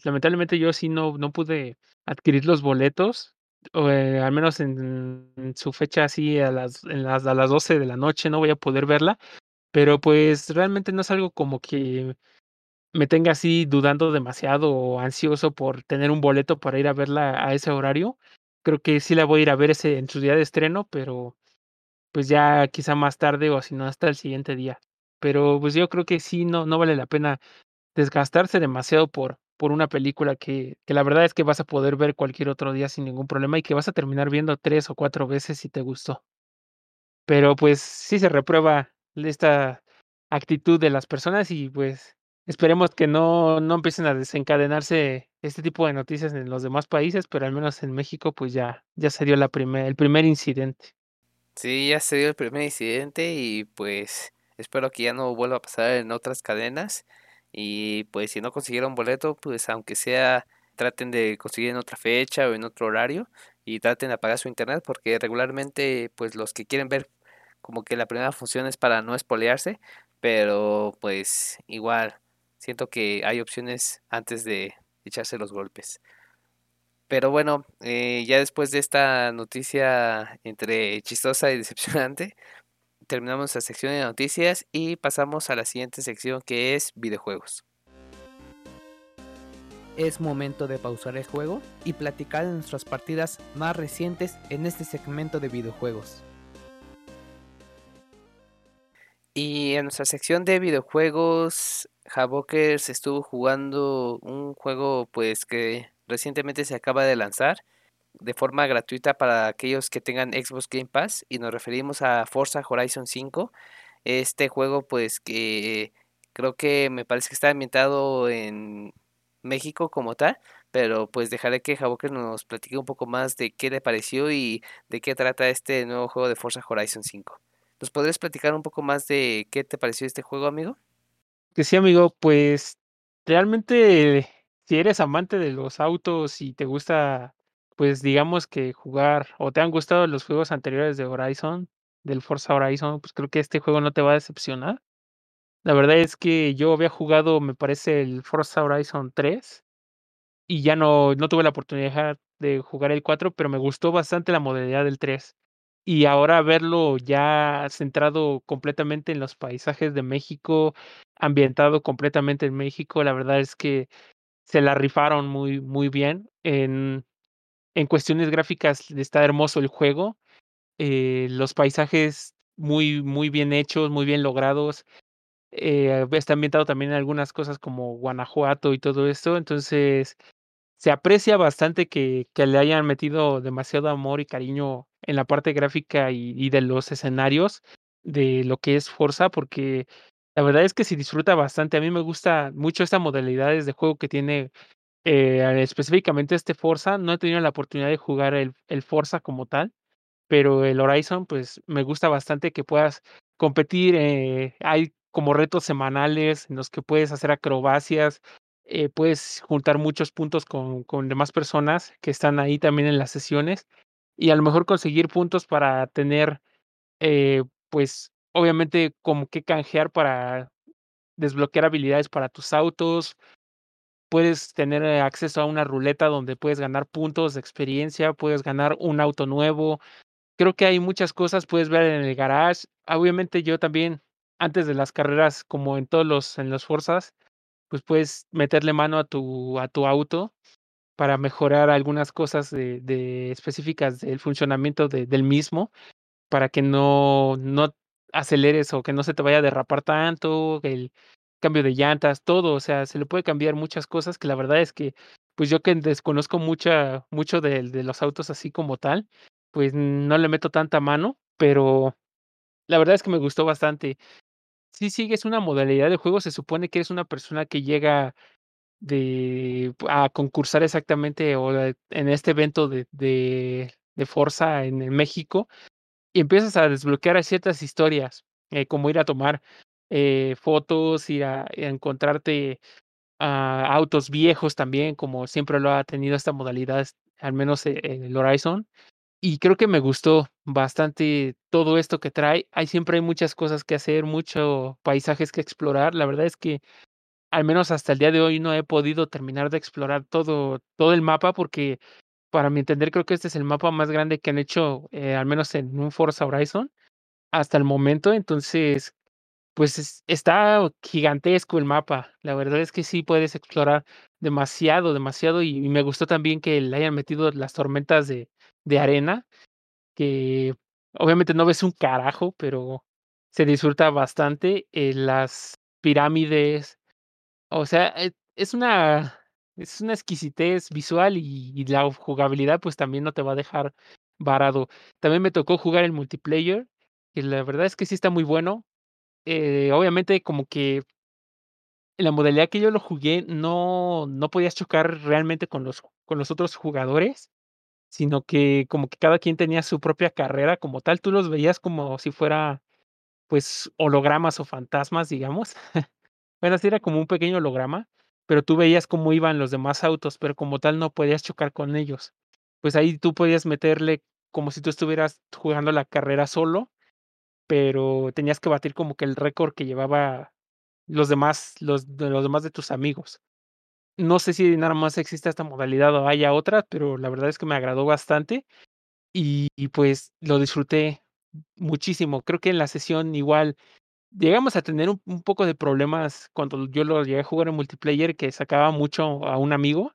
Lamentablemente, yo sí no no pude adquirir los boletos, o, eh, al menos en en su fecha así a las en las a las 12 de la noche no voy a poder verla, pero, pues, realmente no es algo como que me tenga así dudando demasiado o ansioso por tener un boleto para ir a verla a ese horario. Creo que sí la voy a ir a ver ese en su día de estreno, pero, pues, ya quizá más tarde o si no hasta el siguiente día. Pero, pues, yo creo que sí, no no vale la pena desgastarse demasiado por por una película que que la verdad es que vas a poder ver cualquier otro día sin ningún problema y que vas a terminar viendo 3 o 4 veces si te gustó. Pero, pues, sí se reprueba esta actitud de las personas y, pues, Esperemos que no, no empiecen a desencadenarse este tipo de noticias en los demás países, pero al menos en México, pues ya, ya se dio la primer, el primer incidente. Sí, ya se dio el primer incidente y pues espero que ya no vuelva a pasar en otras cadenas. Y pues si no consiguieron boleto, pues aunque sea traten de conseguir en otra fecha o en otro horario y traten de apagar su internet porque regularmente pues los que quieren ver como que la primera función es para no espolearse, pero pues igual siento que hay opciones antes de echarse los golpes. Pero bueno, eh, ya después de esta noticia entre chistosa y decepcionante, terminamos la sección de noticias y pasamos a la siguiente sección que es videojuegos. Es momento de pausar el juego y platicar de nuestras partidas más recientes en este segmento de videojuegos. Y en nuestra sección de videojuegos, Havokers estuvo jugando un juego pues que recientemente se acaba de lanzar de forma gratuita para aquellos que tengan Xbox Game Pass y nos referimos a Forza Horizon 5. Este juego pues que creo que me parece que está ambientado en México como tal, pero pues dejaré que Havokers nos platique un poco más de qué le pareció y de qué trata este nuevo juego de Forza Horizon 5. ¿Nos podrías platicar un poco más de qué te pareció este juego, amigo? Que sí, amigo, pues realmente si eres amante de los autos y te gusta, pues digamos que jugar o te han gustado los juegos anteriores de Horizon, del Forza Horizon, pues creo que este juego no te va a decepcionar. La verdad es que yo había jugado, me parece, el Forza Horizon 3 y ya no, no tuve la oportunidad de jugar el 4, pero me gustó bastante la modalidad del 3. Y ahora verlo ya centrado completamente en los paisajes de México, ambientado completamente en México, la verdad es que se la rifaron muy, muy bien. En, en cuestiones gráficas está hermoso el juego. Eh, los paisajes muy, muy bien hechos, muy bien logrados. Eh, está ambientado también en algunas cosas como Guanajuato y todo esto. Entonces, se aprecia bastante que, le hayan metido demasiado amor y cariño en la parte gráfica y, y de los escenarios de lo que es Forza, porque la verdad es que se disfruta bastante. A mí me gusta mucho esta modalidades de juego que tiene eh, específicamente este Forza. No he tenido la oportunidad de jugar el, Forza como tal, pero el Horizon, pues me gusta bastante que puedas competir. eh, hay como retos semanales en los que puedes hacer acrobacias, eh, puedes juntar muchos puntos con, con demás personas que están ahí también en las sesiones y a lo mejor conseguir puntos para tener, pues obviamente como que canjear para desbloquear habilidades para tus autos. Puedes tener eh, acceso a una ruleta donde puedes ganar puntos de experiencia, puedes ganar un auto nuevo. Creo que hay muchas cosas, puedes ver en el garage. Obviamente yo también, antes de las carreras, como en todos los, en los Forzas, pues puedes meterle mano a tu, a tu auto para mejorar algunas cosas de, de específicas del funcionamiento de- del mismo, para que no, no aceleres o que no se te vaya a derrapar tanto, el cambio de llantas, todo, o sea, se le puede cambiar muchas cosas que la verdad es que, pues yo que desconozco mucha, mucho de, de los autos así como tal, pues no le meto tanta mano, pero la verdad es que me gustó bastante. Sí, sigues una modalidad de juego, se supone que eres una persona que llega de a concursar exactamente o de- en este evento de, de, de Forza en México y empiezas a desbloquear ciertas historias, eh, como ir a tomar eh, fotos, ir a, encontrarte a autos viejos también, como siempre lo ha tenido esta modalidad, al menos eh, en el Horizon. Y creo que me gustó bastante todo esto que trae. Hay siempre hay muchas cosas que hacer, muchos paisajes que explorar. La verdad es que al menos hasta el día de hoy no he podido terminar de explorar todo, todo el mapa porque para mi entender creo que este es el mapa más grande que han hecho, eh, al menos en un Forza Horizon hasta el momento. Entonces, pues es- está gigantesco el mapa. La verdad es que sí puedes explorar demasiado, demasiado. Y, me gustó también que le hayan metido las tormentas de, de arena, que obviamente no ves un carajo, pero se disfruta bastante. eh, las pirámides o sea, eh, es una es una exquisitez visual y la jugabilidad, pues, también no te va a dejar varado. También me tocó jugar el multiplayer, y la verdad es que sí está muy bueno. Eh, obviamente, como que en la modalidad que yo lo jugué, no, no podías chocar realmente con los, con los otros jugadores, sino que como que cada quien tenía su propia carrera como tal. Tú los veías como si fuera, pues, hologramas o fantasmas, digamos. bueno, así era como un pequeño holograma, pero tú veías cómo iban los demás autos, pero como tal no podías chocar con ellos. Pues ahí tú podías meterle como si tú estuvieras jugando la carrera solo, pero tenías que batir como que el récord que llevaba los demás, los los demás de tus amigos. No sé si nada más existe esta modalidad o haya otra, pero la verdad es que me agradó bastante y pues lo disfruté muchísimo. Creo que en la sesión igual llegamos a tener un, poco de problemas cuando yo lo llegué a jugar en multiplayer que sacaba mucho a un amigo.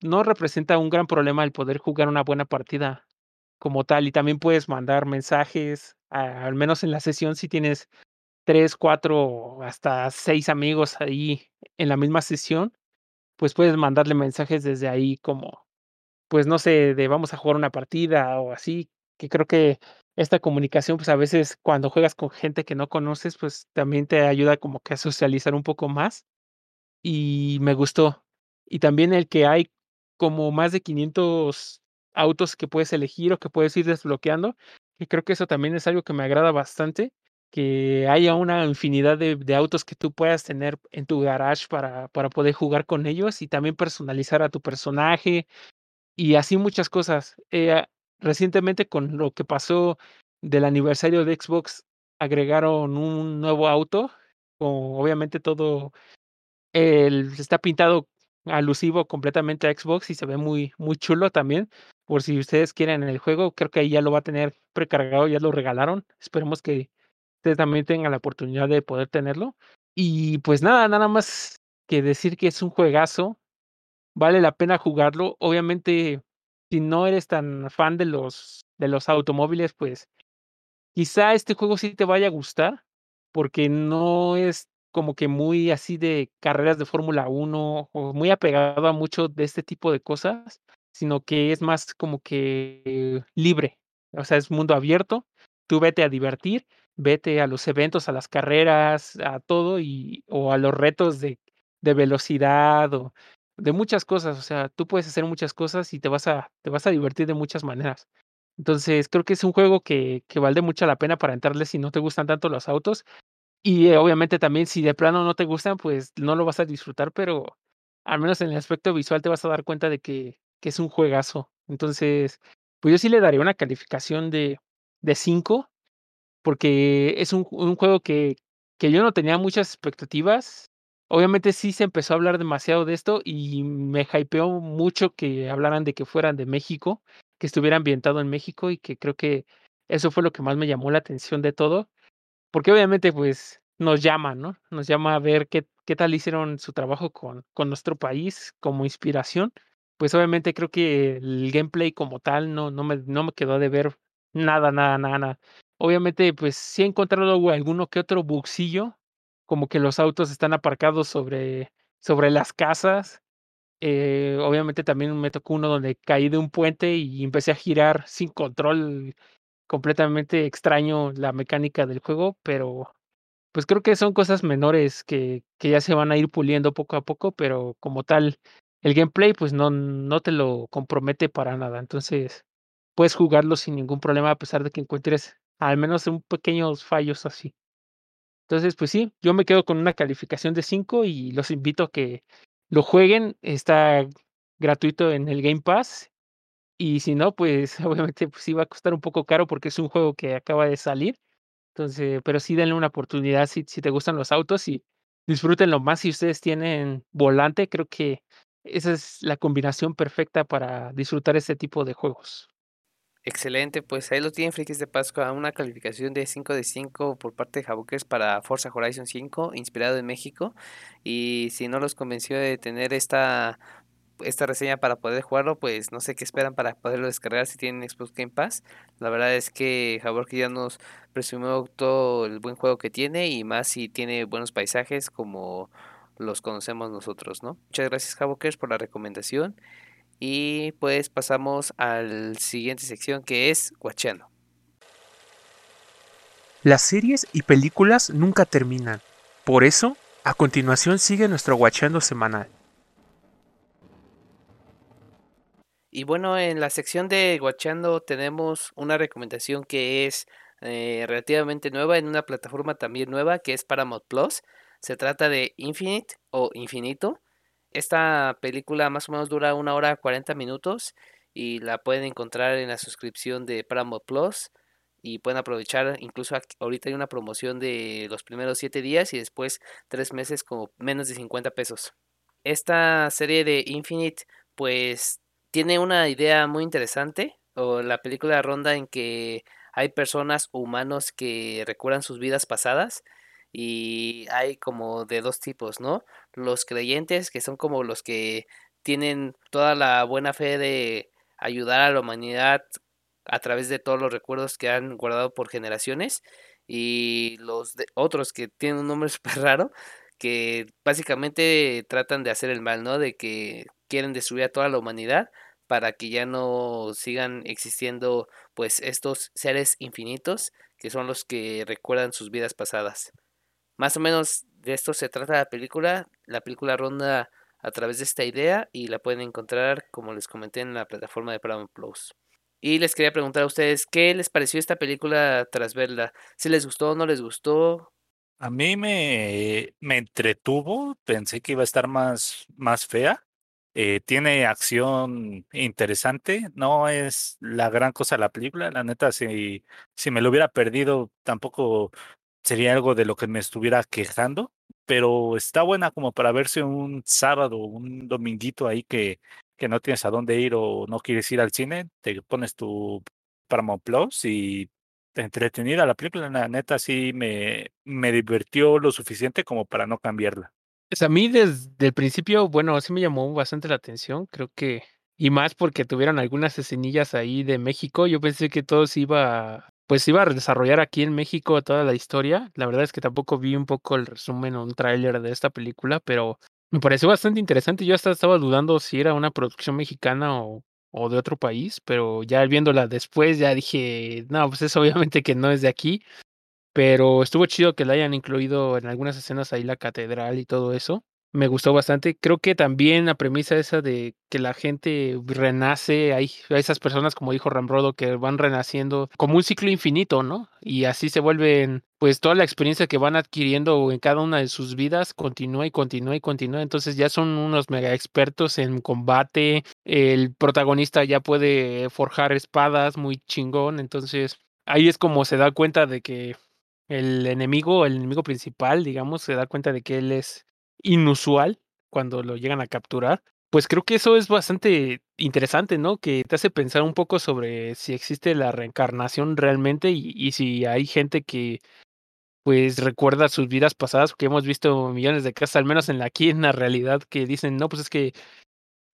No representa un gran problema el poder jugar una buena partida como tal y también puedes mandar mensajes, al menos en la sesión si tienes tres, cuatro, hasta seis amigos ahí en la misma sesión, pues puedes mandarle mensajes desde ahí como, pues no sé, de vamos a jugar una partida o así, que creo que esta comunicación, pues a veces cuando juegas con gente que no conoces, pues también te ayuda como que a socializar un poco más. Y me gustó. Y también el que hay como más de 500 autos que puedes elegir o que puedes ir desbloqueando, y creo que eso también es algo que me agrada bastante, que haya una infinidad de, autos que tú puedas tener en tu garage para, para poder jugar con ellos y también personalizar a tu personaje y así muchas cosas. Eh, recientemente con lo que pasó del aniversario de Xbox, agregaron un nuevo auto, obviamente todo el, está pintado alusivo completamente a Xbox y se ve muy, muy chulo también. Por si ustedes quieren el juego, creo que ahí ya lo va a tener precargado, ya lo regalaron. Esperemos que ustedes también tengan la oportunidad de poder tenerlo. Y pues nada, nada más que decir que es un juegazo. Vale la pena jugarlo. Obviamente, si no eres tan fan de los, de los automóviles, pues quizá este juego sí te vaya a gustar, porque no es como que muy así de carreras de Fórmula 1 o muy apegado a mucho de este tipo de cosas, sino que es más como que libre. O sea, es mundo abierto. Tú vete a divertir, vete a los eventos, a las carreras, a todo y o a los retos de, de velocidad o de muchas cosas. O sea, tú puedes hacer muchas cosas y te vas a, te vas a divertir de muchas maneras. Entonces, creo que es un juego que, que vale mucho la pena para entrarle si no te gustan tanto los autos. Y eh, obviamente también si de plano no te gustan, pues no lo vas a disfrutar, pero al menos en el aspecto visual te vas a dar cuenta de que, que es un juegazo. Entonces, pues yo sí le daría una calificación de, de 5, porque es un, un juego que, que yo no tenía muchas expectativas. Obviamente sí se empezó a hablar demasiado de esto y me hypeó mucho que hablaran de que fueran de México, que estuviera ambientado en México y que creo que eso fue lo que más me llamó la atención de todo porque obviamente, pues, nos llama, ¿no? Nos llama a ver qué, qué tal hicieron su trabajo con, con nuestro país como inspiración. Pues obviamente creo que el gameplay como tal no, no, me, no me quedó de ver nada, nada, nada, nada. Obviamente, pues sí he encontrado alguno que otro buxillo, como que los autos están aparcados sobre, sobre las casas. Eh, obviamente también me tocó uno donde caí de un puente y empecé a girar sin control completamente extraño la mecánica del juego, pero pues creo que son cosas menores que, que ya se van a ir puliendo poco a poco, pero como tal, el gameplay pues no, no te lo compromete para nada. Entonces, puedes jugarlo sin ningún problema a pesar de que encuentres al menos un pequeños fallos así. Entonces, pues sí, yo me quedo con una calificación de 5 y los invito a que lo jueguen. Está gratuito en el Game Pass y si no, pues obviamente pues sí va a costar un poco caro porque es un juego que acaba de salir. Entonces, pero sí denle una oportunidad si, te gustan los autos y disfrútenlo más si ustedes tienen volante. Creo que esa es la combinación perfecta para disfrutar este tipo de juegos. Excelente, pues ahí lo tienen Frikis de Pascua, una calificación de 5 de 5 por parte de Javokers para Forza Horizon 5, inspirado en México. Y si no los convenció de tener esta esta reseña para poder jugarlo, pues no sé qué esperan para poderlo descargar si tienen Xbox Game Pass. La verdad es que Jabork ya nos presumió todo el buen juego que tiene y más si tiene buenos paisajes como los conocemos nosotros, ¿no? Muchas gracias Javokers por la recomendación y pues pasamos a la siguiente sección que es Guachano. Las series y películas nunca terminan. Por eso A continuación sigue nuestro Guachando semanal. Y bueno, en la sección de Guachando tenemos una recomendación que es eh, relativamente nueva en una plataforma también nueva que es Paramount Plus. Se trata de Infinite o Infinito. Esta película más o menos dura una hora 40 minutos y la pueden encontrar en la suscripción de Paramount Plus y pueden aprovechar, incluso ahorita hay una promoción de los primeros 7 días y después 3 meses con menos de 50 pesos. Esta serie de Infinite pues tiene una idea muy interesante o la película ronda en que hay personas humanos que recuerdan sus vidas pasadas y hay como de dos tipos, ¿no? Los creyentes que son como los que tienen toda la buena fe de ayudar a la humanidad a través de todos los recuerdos que han guardado por generaciones y los de otros que tienen un nombre súper raro que básicamente tratan de hacer el mal, ¿no? De que quieren destruir a toda la humanidad para que ya no sigan existiendo pues estos seres infinitos que son los que recuerdan sus vidas pasadas. Más o menos de esto se trata la película. La película ronda a través de esta idea y la pueden encontrar, como les comenté, en la plataforma de Paramount Plus. Y les quería preguntar a ustedes, ¿qué les pareció esta película tras verla? ¿Si les gustó o no les gustó? A mí me, me entretuvo, pensé que iba a estar más, más fea. Eh, tiene acción interesante, no es la gran cosa la película, la neta, si, si me lo hubiera perdido, tampoco sería algo de lo que me estuviera quejando, pero está buena como para verse un sábado, un dominguito ahí que, que no tienes a dónde ir o no quieres ir al cine, te pones tu Paramount Plus y te entretenida la película, la neta sí me, me divirtió lo suficiente como para no cambiarla. Pues a mí desde el principio, bueno, sí me llamó bastante la atención, creo que, y más porque tuvieron algunas escenillas ahí de México, yo pensé que todo se iba pues iba a desarrollar aquí en México toda la historia. La verdad es que tampoco vi un poco el resumen o un tráiler de esta película, pero me pareció bastante interesante. Yo hasta estaba dudando si era una producción mexicana o, o de otro país, pero ya viéndola después ya dije, no, pues es obviamente que no es de aquí. Pero estuvo chido que la hayan incluido en algunas escenas ahí la catedral y todo eso me gustó bastante. Creo que también la premisa esa de que la gente renace, hay, esas personas, como dijo Ramrodo, que van renaciendo como un ciclo infinito, ¿no? Y así se vuelven, pues toda la experiencia que van adquiriendo en cada una de sus vidas continúa y continúa y continúa. Entonces ya son unos mega expertos en combate. El protagonista ya puede forjar espadas muy chingón. Entonces ahí es como se da cuenta de que el enemigo, el enemigo principal, digamos, se da cuenta de que él es inusual cuando lo llegan a capturar, pues creo que eso es bastante interesante, ¿no? Que te hace pensar un poco sobre si existe la reencarnación realmente y, si hay gente que pues recuerda sus vidas pasadas, que hemos visto millones de casos, al menos en la aquí en la realidad, que dicen, no, pues es que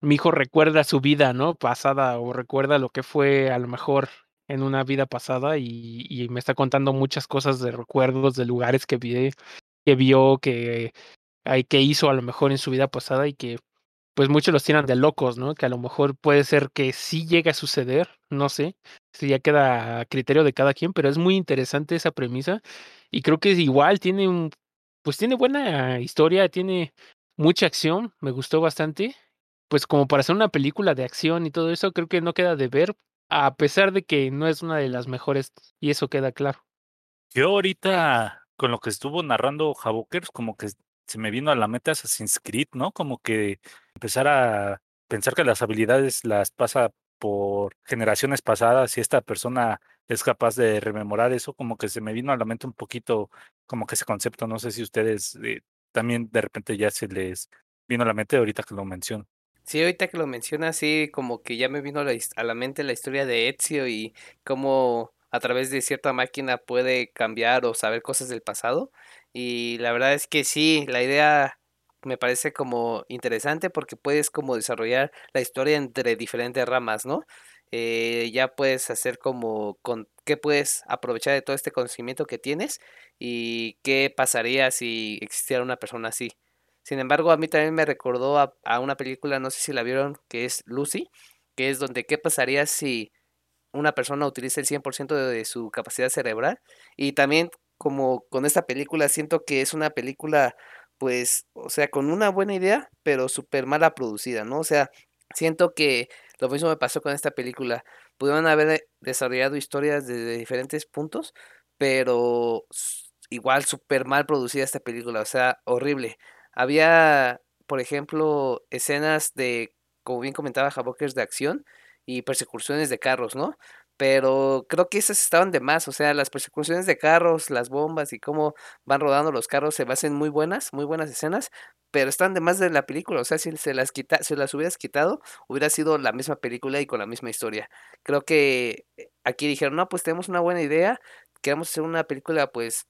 mi hijo recuerda su vida, ¿no? Pasada o recuerda lo que fue a lo mejor en una vida pasada y, y me está contando muchas cosas de recuerdos de lugares que vi, que vio, que hay que hizo a lo mejor en su vida pasada y que pues muchos los tienen de locos, ¿no? Que a lo mejor puede ser que sí llegue a suceder, no sé, si ya queda a criterio de cada quien, pero es muy interesante esa premisa y creo que igual tiene un, pues tiene buena historia, tiene mucha acción, me gustó bastante, pues como para hacer una película de acción y todo eso, creo que no queda de ver, a pesar de que no es una de las mejores y eso queda claro. Yo ahorita, con lo que estuvo narrando Javokers, como que se me vino a la mente Assassin's Creed, ¿no? Como que empezar a pensar que las habilidades las pasa por generaciones pasadas y esta persona es capaz de rememorar eso, como que se me vino a la mente un poquito como que ese concepto, no sé si ustedes eh, también de repente ya se les vino a la mente ahorita que lo menciono. Sí, ahorita que lo mencionas, sí, como que ya me vino a la, a la mente la historia de Ezio y cómo a través de cierta máquina puede cambiar o saber cosas del pasado. Y la verdad es que sí, la idea me parece como interesante porque puedes como desarrollar la historia entre diferentes ramas, ¿no? Eh, ya puedes hacer como con qué puedes aprovechar de todo este conocimiento que tienes y qué pasaría si existiera una persona así. Sin embargo, a mí también me recordó a, una película, no sé si la vieron, que es Lucy, que es donde qué pasaría si una persona utiliza el 100% de su capacidad cerebral y también como con esta película siento que es una película pues, o sea, con una buena idea, pero súper mala producida, ¿no? O sea, siento que lo mismo me pasó con esta película. Pudieron haber desarrollado historias desde diferentes puntos, pero igual súper mal producida esta película, o sea, horrible. Había, por ejemplo, escenas de, como bien comentaba Havokers, de acción y persecuciones de carros, ¿no? Pero creo que esas estaban de más, o sea, las persecuciones de carros, las bombas y cómo van rodando los carros se hacen muy buenas, muy buenas escenas, pero están de más de la película, o sea, si se las quita, si las hubieras quitado, hubiera sido la misma película y con la misma historia. Creo que eh, aquí dijeron, no, pues tenemos una buena idea, queremos hacer una película, pues,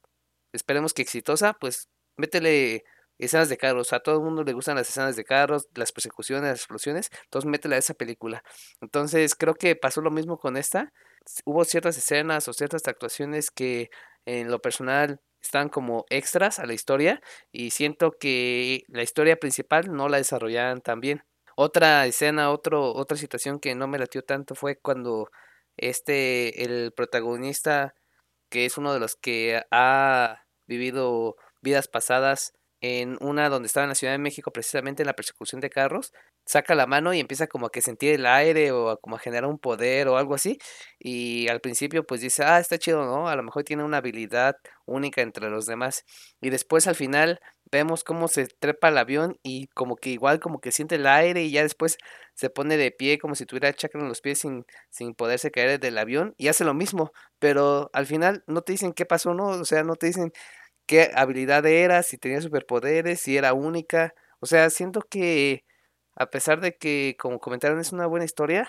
esperemos que exitosa, pues, métele escenas de carros, a todo el mundo le gustan las escenas de carros, las persecuciones, las explosiones, entonces métela a esa película. Entonces creo que pasó lo mismo con esta. Hubo ciertas escenas o ciertas actuaciones que en lo personal están como extras a la historia y siento que la historia principal no la desarrollaban tan bien. Otra escena, otro, otra situación que no me latió tanto fue cuando este, el protagonista, que es uno de los que ha vivido vidas pasadas, en una donde estaba en la Ciudad de México, precisamente en la persecución de carros, saca la mano y empieza como a que sentir el aire o a como a generar un poder o algo así. Y al principio pues dice, ah, está chido, ¿no? A lo mejor tiene una habilidad única entre los demás. Y después al final vemos cómo se trepa el avión y como que igual como que siente el aire y ya después se pone de pie como si tuviera chakra en los pies sin, sin poderse caer del avión y hace lo mismo. Pero al final no te dicen qué pasó, ¿no? O sea, no te dicen qué habilidad era, si tenía superpoderes, si era única. O sea, siento que a pesar de que, como comentaron, es una buena historia,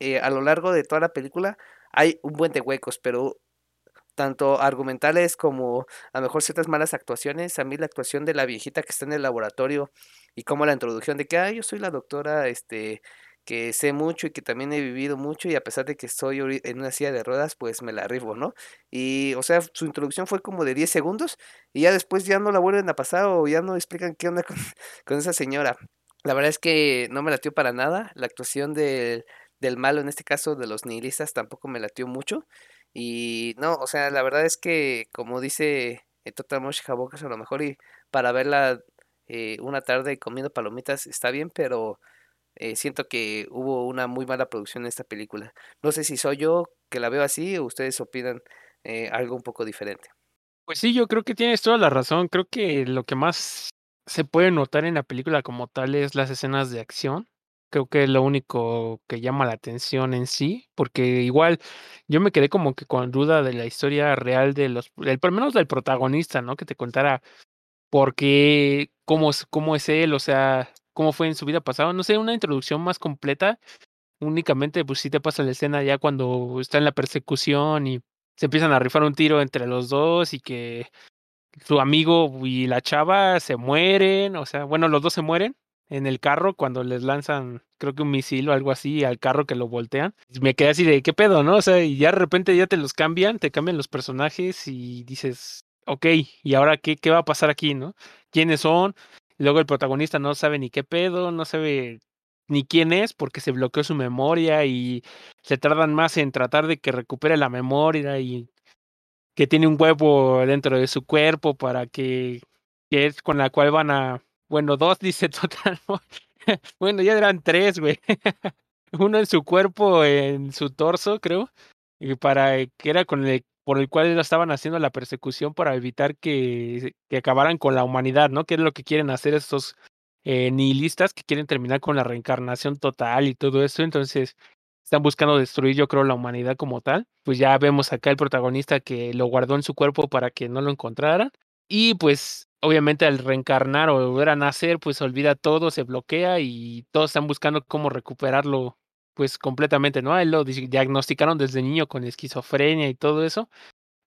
eh, a lo largo de toda la película hay un buen de huecos, pero tanto argumentales como a lo mejor ciertas malas actuaciones. A mí la actuación de la viejita que está en el laboratorio y como la introducción de que, ah, yo soy la doctora, este, que sé mucho y que también he vivido mucho y a pesar de que estoy en una silla de ruedas, pues me la arribo, ¿no? Y, o sea, su introducción fue como de 10 segundos y ya después ya no la vuelven a pasar o ya no explican qué onda con, esa señora. La verdad es que no me latió para nada. La actuación del, del malo, en este caso de los nihilistas, tampoco me latió mucho. Y no, o sea, la verdad es que, como dice eh, Total Mosh a lo mejor y para verla eh, una tarde comiendo palomitas está bien, pero eh, siento que hubo una muy mala producción en esta película. No sé si soy yo que la veo así o ustedes opinan eh, algo un poco diferente. Pues sí, yo creo que tienes toda la razón. Creo que lo que más se puede notar en la película como tal es las escenas de acción. Creo que es lo único que llama la atención en sí, porque igual yo me quedé como que con duda de la historia real de los, del, por lo menos del protagonista, ¿no? Que te contara por qué, cómo, cómo es él, o sea, cómo fue en su vida pasada. No sé, una introducción más completa. Únicamente, pues sí te pasa la escena ya cuando está en la persecución y se empiezan a rifar un tiro entre los dos y que su amigo y la chava se mueren, o sea, bueno, los dos se mueren en el carro cuando les lanzan, creo que un misil o algo así al carro que lo voltean. Me quedé así de, ¿qué pedo, no? O sea, y ya de repente ya te los cambian, te cambian los personajes y dices, ok, ¿y ahora qué, qué va a pasar aquí, no? ¿Quiénes son? Luego el protagonista no sabe ni qué pedo, no sabe ni quién es porque se bloqueó su memoria y se tardan más en tratar de que recupere la memoria y que tiene un huevo dentro de su cuerpo para que, es con la cual van a, bueno, dos dice total, bueno, ya eran tres, güey. Uno en su cuerpo, en su torso, creo, y para que era con el por el cual estaban haciendo la persecución para evitar que, que, acabaran con la humanidad, ¿no? Que es lo que quieren hacer estos eh, nihilistas que quieren terminar con la reencarnación total y todo eso. Entonces, están buscando destruir, yo creo, la humanidad como tal. Pues ya vemos acá el protagonista que lo guardó en su cuerpo para que no lo encontraran. Y pues, obviamente, al reencarnar o volver a nacer, pues olvida todo, se bloquea y todos están buscando cómo recuperarlo pues completamente, ¿no? A él lo diagnosticaron desde niño con esquizofrenia y todo eso,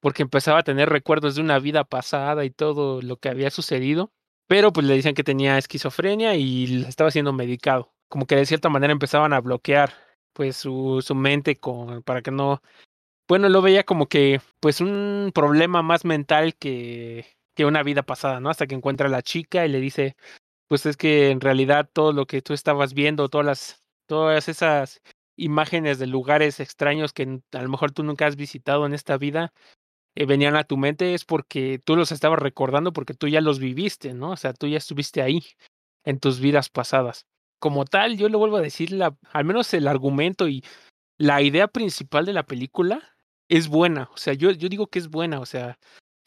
porque empezaba a tener recuerdos de una vida pasada y todo lo que había sucedido, pero pues le decían que tenía esquizofrenia y estaba siendo medicado, como que de cierta manera empezaban a bloquear pues su, su mente con, para que no, bueno, lo veía como que pues un problema más mental que, que una vida pasada, ¿no? Hasta que encuentra a la chica y le dice, pues es que en realidad todo lo que tú estabas viendo, todas las todas esas imágenes de lugares extraños que a lo mejor tú nunca has visitado en esta vida, eh, venían a tu mente es porque tú los estabas recordando porque tú ya los viviste, ¿no? O sea, tú ya estuviste ahí en tus vidas pasadas. Como tal, yo le vuelvo a decir, la, al menos el argumento y la idea principal de la película es buena. O sea, yo, yo digo que es buena. O sea,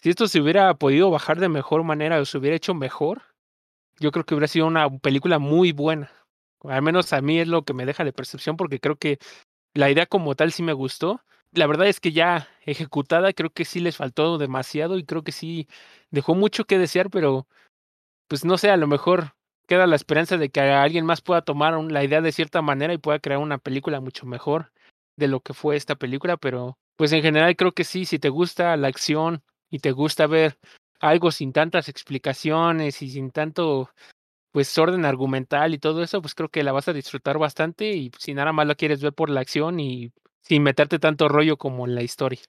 si esto se hubiera podido bajar de mejor manera o se hubiera hecho mejor, yo creo que hubiera sido una película muy buena. Al menos a mí es lo que me deja de percepción porque creo que la idea como tal sí me gustó. La verdad es que ya ejecutada creo que sí les faltó demasiado y creo que sí dejó mucho que desear, pero pues no sé, a lo mejor queda la esperanza de que alguien más pueda tomar la idea de cierta manera y pueda crear una película mucho mejor de lo que fue esta película, pero pues en general creo que sí, si te gusta la acción y te gusta ver algo sin tantas explicaciones y sin tanto pues orden argumental y todo eso, pues creo que la vas a disfrutar bastante y si nada más la quieres ver por la acción y sin meterte tanto rollo como en la historia.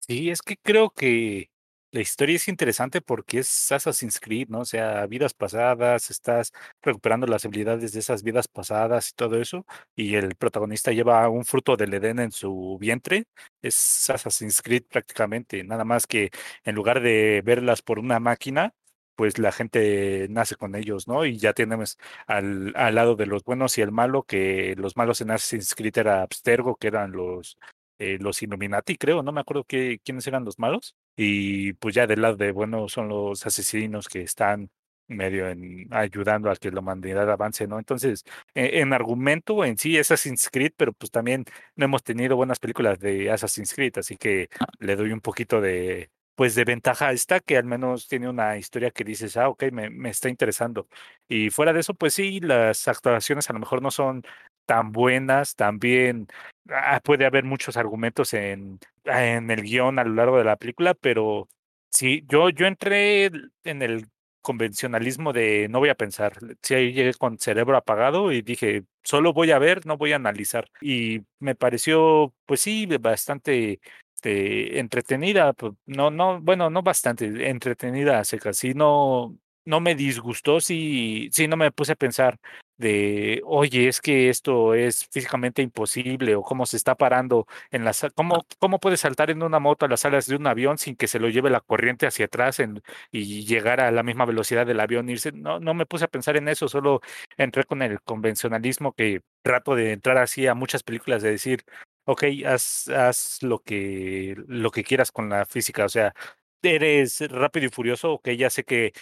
Sí, es que creo que la historia es interesante porque es Assassin's Creed, ¿no? O sea, vidas pasadas, estás recuperando las habilidades de esas vidas pasadas y todo eso, y el protagonista lleva un fruto del Edén en su vientre, es Assassin's Creed prácticamente, nada más que en lugar de verlas por una máquina, pues la gente nace con ellos, ¿no? Y ya tenemos al, al lado de los buenos y el malo, que los malos en Assassin's Creed era Abstergo, que eran los, eh, los Illuminati, creo, no me acuerdo qué, quiénes eran los malos. Y pues ya del lado de bueno son los asesinos que están medio en ayudando a que la humanidad avance, ¿no? Entonces, e, en, argumento en sí es Assassin's Creed, pero pues también no hemos tenido buenas películas de Assassin's Creed, así que le doy un poquito de, pues de ventaja a esta, que al menos tiene una historia que dices, ah, ok, me, me está interesando. Y fuera de eso, pues sí, las actuaciones a lo mejor no son tan buenas, también ah, puede haber muchos argumentos en, en el guion a lo largo de la película, pero sí, yo, yo entré en el convencionalismo de no voy a pensar. Sí, ahí llegué con cerebro apagado y dije, solo voy a ver, no voy a analizar. Y me pareció, pues sí, bastante este, entretenida, pues, no, no, bueno, no bastante, entretenida seca, sí, no, no me disgustó, sí, sí, no me puse a pensar de, oye, es que esto es físicamente imposible o cómo se está parando en las, cómo, cómo puede saltar en una moto a las alas de un avión sin que se lo lleve la corriente hacia atrás en, y llegar a la misma velocidad del avión, irse, no, no me puse a pensar en eso, solo entré con el convencionalismo que trato de entrar así a muchas películas de decir, ok, haz, haz lo que, lo que quieras con la física, o sea, eres rápido y furioso, ok, ya sé que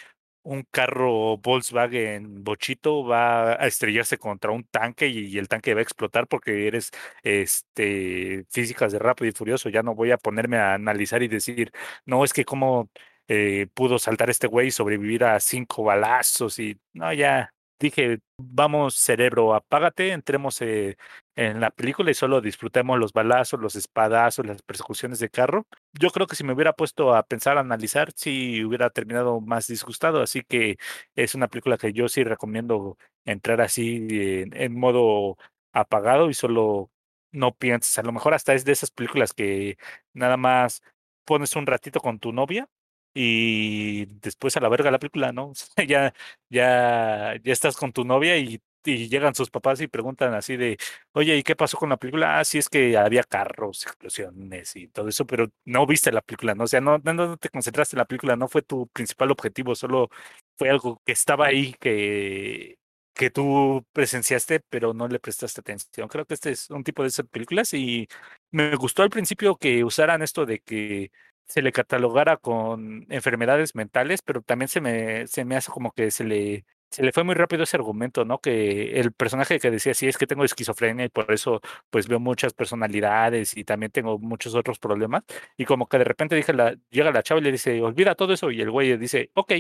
un carro Volkswagen bochito va a estrellarse contra un tanque y, el tanque va a explotar porque eres este físicas de rápido y furioso. Ya no voy a ponerme a analizar y decir, no, es que cómo eh, pudo saltar este güey y sobrevivir a cinco balazos y no, ya dije, vamos cerebro, apágate, entremos eh, en la película y solo disfrutemos los balazos, los espadazos, las persecuciones de carro. Yo creo que si me hubiera puesto a pensar, a analizar, sí hubiera terminado más disgustado, así que es una película que yo sí recomiendo entrar así en, modo apagado y solo no pienses, a lo mejor hasta es de esas películas que nada más pones un ratito con tu novia y después a la verga la película, ¿no? ya, ya, ya estás con tu novia y, llegan sus papás y preguntan así de, oye, ¿y qué pasó con la película? Ah, sí es que había carros, explosiones y todo eso, pero no viste la película, ¿no? O sea, no, no, te concentraste en la película, no fue tu principal objetivo, solo fue algo que estaba ahí, que, que tú presenciaste, pero no le prestaste atención. Creo que este es un tipo de esas películas y me gustó al principio que usaran esto de que se le catalogara con enfermedades mentales, pero también se me, se me hace como que se le, se le fue muy rápido ese argumento, ¿no? Que el personaje que decía, sí, es que tengo esquizofrenia y por eso pues veo muchas personalidades y también tengo muchos otros problemas. Y como que de repente dije llega la chava y le dice, olvida todo eso. Y el güey dice, ok,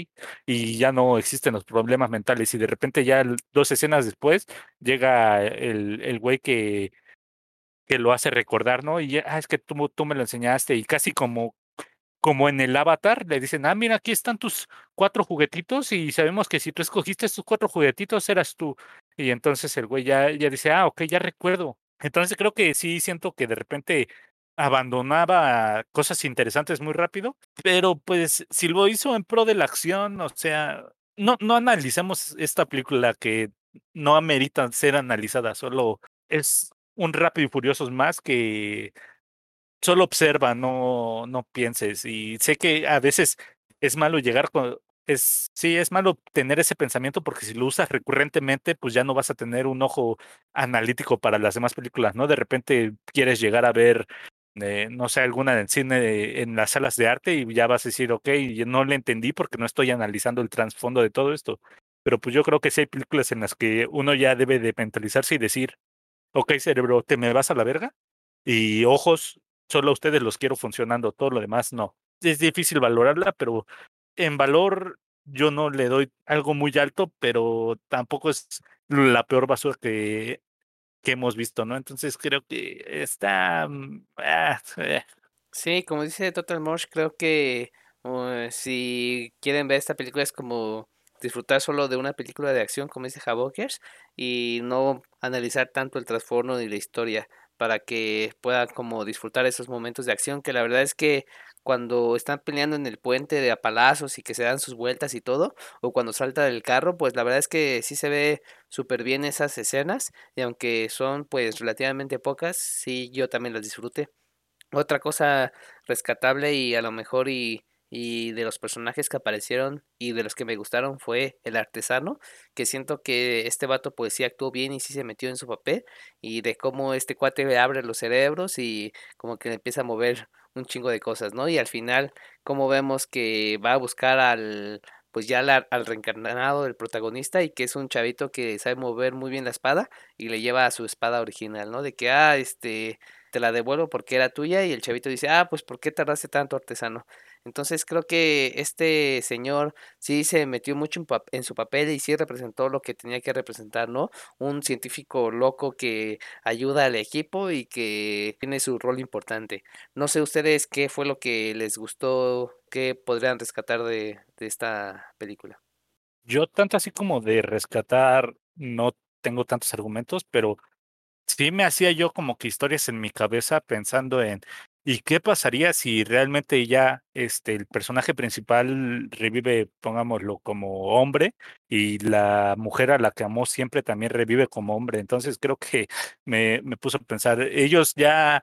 y ya no existen los problemas mentales. Y de repente ya dos escenas después llega el, el güey que que lo hace recordar, ¿no? Y ah, es que tú, tú me lo enseñaste y casi como como en el avatar, le dicen, ah, mira, aquí están tus cuatro juguetitos y sabemos que si tú escogiste estos cuatro juguetitos eras tú. Y entonces el güey ya, ya dice, ah, ok, ya recuerdo. Entonces creo que sí siento que de repente abandonaba cosas interesantes muy rápido, pero pues si lo hizo en pro de la acción, o sea, no, no analicemos esta película que no amerita ser analizada, solo es un rápido y furiosos más que solo observa, no, no pienses. Y sé que a veces es malo llegar con, es, sí, es malo tener ese pensamiento porque si lo usas recurrentemente, pues ya no vas a tener un ojo analítico para las demás películas, ¿no? De repente quieres llegar a ver, eh, no sé, alguna en cine en las salas de arte y ya vas a decir, ok, no le entendí porque no estoy analizando el trasfondo de todo esto. Pero pues yo creo que sí hay películas en las que uno ya debe de mentalizarse y decir, ok, cerebro, te me vas a la verga y ojos, solo a ustedes los quiero funcionando, todo lo demás no. Es difícil valorarla, pero en valor yo no le doy algo muy alto, pero tampoco es la peor basura que, que hemos visto, ¿no? Entonces creo que está... Mm, ah, eh. Sí, como dice Total Mosh, creo que uh, si quieren ver esta película es como disfrutar solo de una película de acción, como dice Havokers, y no analizar tanto el trasfondo ni la historia para que puedan como disfrutar esos momentos de acción que la verdad es que cuando están peleando en el puente de apalazos y que se dan sus vueltas y todo, o cuando salta del carro, pues la verdad es que sí se ve súper bien esas escenas, y aunque son pues relativamente pocas, sí yo también las disfruté. Otra cosa rescatable y a lo mejor y, y de los personajes que aparecieron y de los que me gustaron fue el artesano, que siento que este vato pues sí actuó bien y sí se metió en su papel, y de cómo este cuate le abre los cerebros y como que empieza a mover un chingo de cosas, ¿no? Y al final, como vemos que va a buscar al, pues ya al reencarnado del protagonista y que es un chavito que sabe mover muy bien la espada y le lleva a su espada original, ¿no? De que, ah, este, te la devuelvo porque era tuya y el chavito dice, ah, pues ¿por qué tardaste tanto artesano? Entonces creo que este señor sí se metió mucho en, en, su papel y sí representó lo que tenía que representar, ¿no? Un científico loco que ayuda al equipo y que tiene su rol importante. No sé ustedes qué fue lo que les gustó, qué podrían rescatar de, de esta película. Yo tanto así como de rescatar no tengo tantos argumentos, pero sí me hacía yo como que historias en mi cabeza pensando en ¿y qué pasaría si realmente ya este el personaje principal revive, pongámoslo como hombre y la mujer a la que amó siempre también revive como hombre? Entonces creo que me, me puso a pensar, ellos ya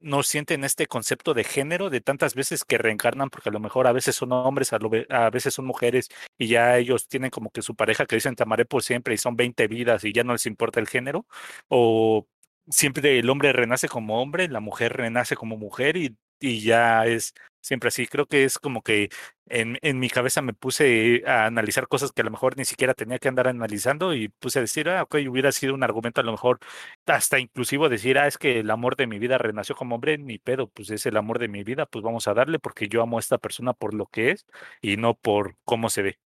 no sienten este concepto de género de tantas veces que reencarnan, porque a lo mejor a veces son hombres, a, a, veces son mujeres, y ya ellos tienen como que su pareja que dicen te amaré por siempre y son 20 vidas y ya no les importa el género, o siempre el hombre renace como hombre, la mujer renace como mujer y, y ya es siempre así. Creo que es como que en, en, mi cabeza me puse a analizar cosas que a lo mejor ni siquiera tenía que andar analizando y puse a decir, ah, ok, hubiera sido un argumento a lo mejor hasta inclusivo decir, ah, es que el amor de mi vida renació como hombre, ni pedo, pues es el amor de mi vida, pues vamos a darle porque yo amo a esta persona por lo que es y no por cómo se ve.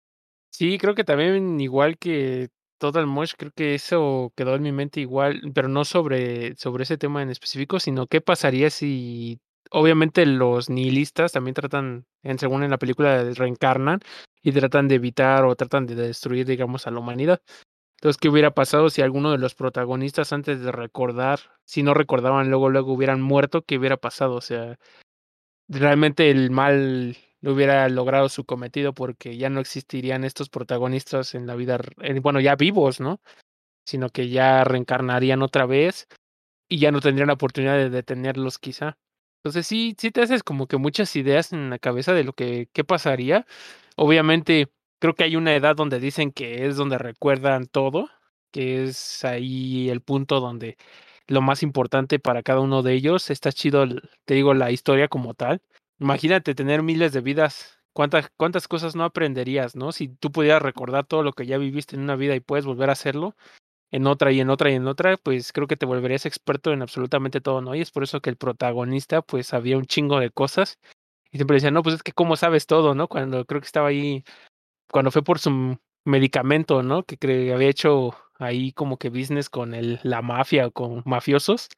Sí, creo que también igual que Total Mosh, creo que eso quedó en mi mente igual, pero no sobre, sobre ese tema en específico, sino qué pasaría si obviamente los nihilistas también tratan, en según en la película, reencarnan y tratan de evitar o tratan de destruir, digamos, a la humanidad. Entonces, ¿qué hubiera pasado si alguno de los protagonistas antes de recordar, si no recordaban, luego, luego hubieran muerto? ¿Qué hubiera pasado? O sea, realmente el mal no hubiera logrado su cometido porque ya no existirían estos protagonistas en la vida, bueno, ya vivos, ¿no? Sino que ya reencarnarían otra vez y ya no tendrían la oportunidad de detenerlos quizá. Entonces sí, sí te haces como que muchas ideas en la cabeza de lo que qué pasaría. Obviamente creo que hay una edad donde dicen que es donde recuerdan todo, que es ahí el punto donde lo más importante para cada uno de ellos. Está chido, te digo, la historia como tal. Imagínate tener miles de vidas. ¿Cuántas, ¿Cuántas cosas no aprenderías, no? Si tú pudieras recordar todo lo que ya viviste en una vida y puedes volver a hacerlo en otra y en otra y en otra, pues creo que te volverías experto en absolutamente todo, ¿no? Y es por eso que el protagonista, pues sabía un chingo de cosas. Y siempre decía, no, pues es que cómo sabes todo, ¿no? Cuando creo que estaba ahí, cuando fue por su medicamento, ¿no? Que, que había hecho ahí como que business con el, la mafia o con mafiosos,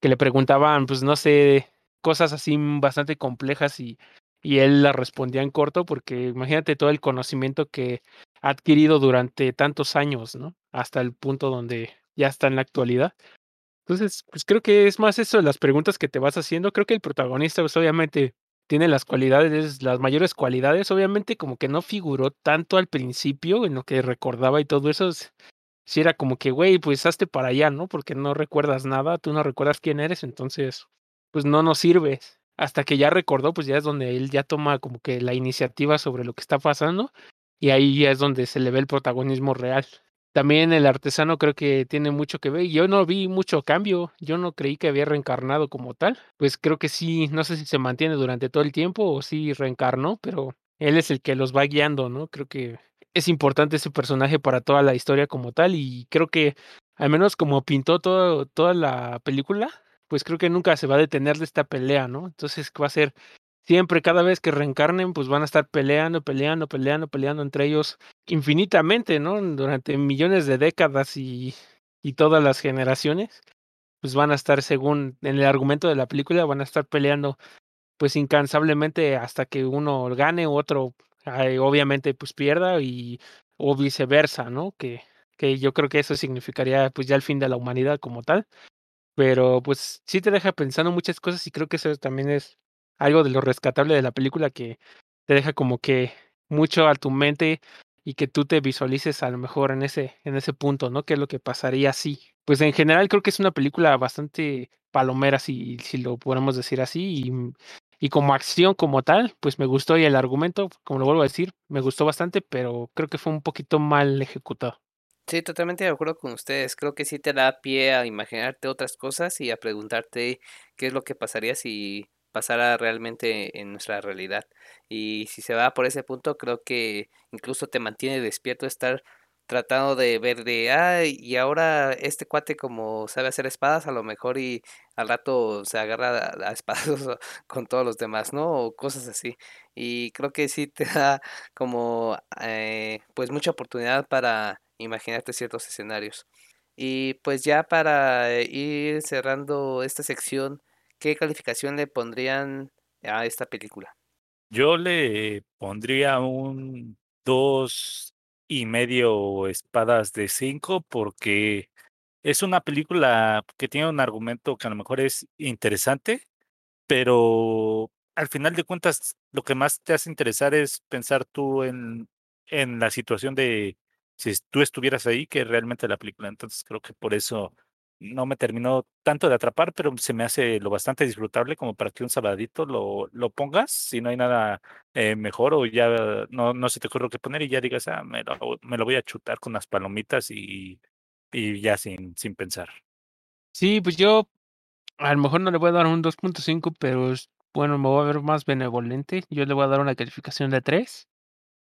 que le preguntaban, pues no sé, cosas así bastante complejas y, y él las respondía en corto porque imagínate todo el conocimiento que ha adquirido durante tantos años, ¿no? Hasta el punto donde ya está en la actualidad. Entonces, pues creo que es más eso, las preguntas que te vas haciendo. Creo que el protagonista, pues obviamente tiene las cualidades, las mayores cualidades. Obviamente como que no figuró tanto al principio en lo que recordaba y todo eso. Si era como que, güey, pues hazte para allá, ¿no? Porque no recuerdas nada, tú no recuerdas quién eres, entonces pues no nos sirve. Hasta que ya recordó, pues ya es donde él ya toma como que la iniciativa sobre lo que está pasando y ahí ya es donde se le ve el protagonismo real. También el artesano creo que tiene mucho que ver. Yo no vi mucho cambio. Yo no creí que había reencarnado como tal. Pues creo que sí, no sé si se mantiene durante todo el tiempo o si reencarnó, pero él es el que los va guiando, ¿no? Creo que es importante ese personaje para toda la historia como tal y creo que al menos como pintó todo, toda la película, pues creo que nunca se va a detener de esta pelea, ¿no? Entonces va a ser siempre, cada vez que reencarnen, pues van a estar peleando, peleando, peleando, peleando entre ellos infinitamente, ¿no? Durante millones de décadas y, y todas las generaciones, pues van a estar, según en el argumento de la película, van a estar peleando pues incansablemente hasta que uno gane otro obviamente pues pierda y o viceversa, ¿no? Que, que yo creo que eso significaría pues ya el fin de la humanidad como tal. Pero pues sí te deja pensando muchas cosas y creo que eso también es algo de lo rescatable de la película que te deja como que mucho a tu mente y que tú te visualices a lo mejor en ese, en ese punto, ¿no? ¿Qué es lo que pasaría así? Pues en general creo que es una película bastante palomera, si, si lo podemos decir así, y, y como acción como tal, pues me gustó y el argumento, como lo vuelvo a decir, me gustó bastante, pero creo que fue un poquito mal ejecutado. Sí, totalmente de acuerdo con ustedes. Creo que sí te da pie a imaginarte otras cosas y a preguntarte qué es lo que pasaría si pasara realmente en nuestra realidad. Y si se va por ese punto, creo que incluso te mantiene despierto estar tratando de ver de, ay, y ahora este cuate como sabe hacer espadas, a lo mejor y al rato se agarra a, espadas con todos los demás, ¿no? O cosas así. Y creo que sí te da como, eh, pues mucha oportunidad para imaginarte ciertos escenarios. Y pues ya para ir cerrando esta sección, ¿qué calificación le pondrían a esta película? Yo le pondría un dos y medio espadas de cinco porque es una película que tiene un argumento que a lo mejor es interesante, pero al final de cuentas lo que más te hace interesar es pensar tú en, en la situación de si tú estuvieras ahí que realmente la película. Entonces creo que por eso no me terminó tanto de atrapar, pero se me hace lo bastante disfrutable como para que un sabadito lo, lo pongas, si no hay nada eh, mejor o ya no, no se te ocurre qué poner y ya digas, ah, me lo, me lo voy a chutar con las palomitas y, y ya sin, sin pensar. Sí, pues yo a lo mejor no le voy a dar un 2.5, pero bueno, me voy a ver más benevolente. Yo le voy a dar una calificación de 3.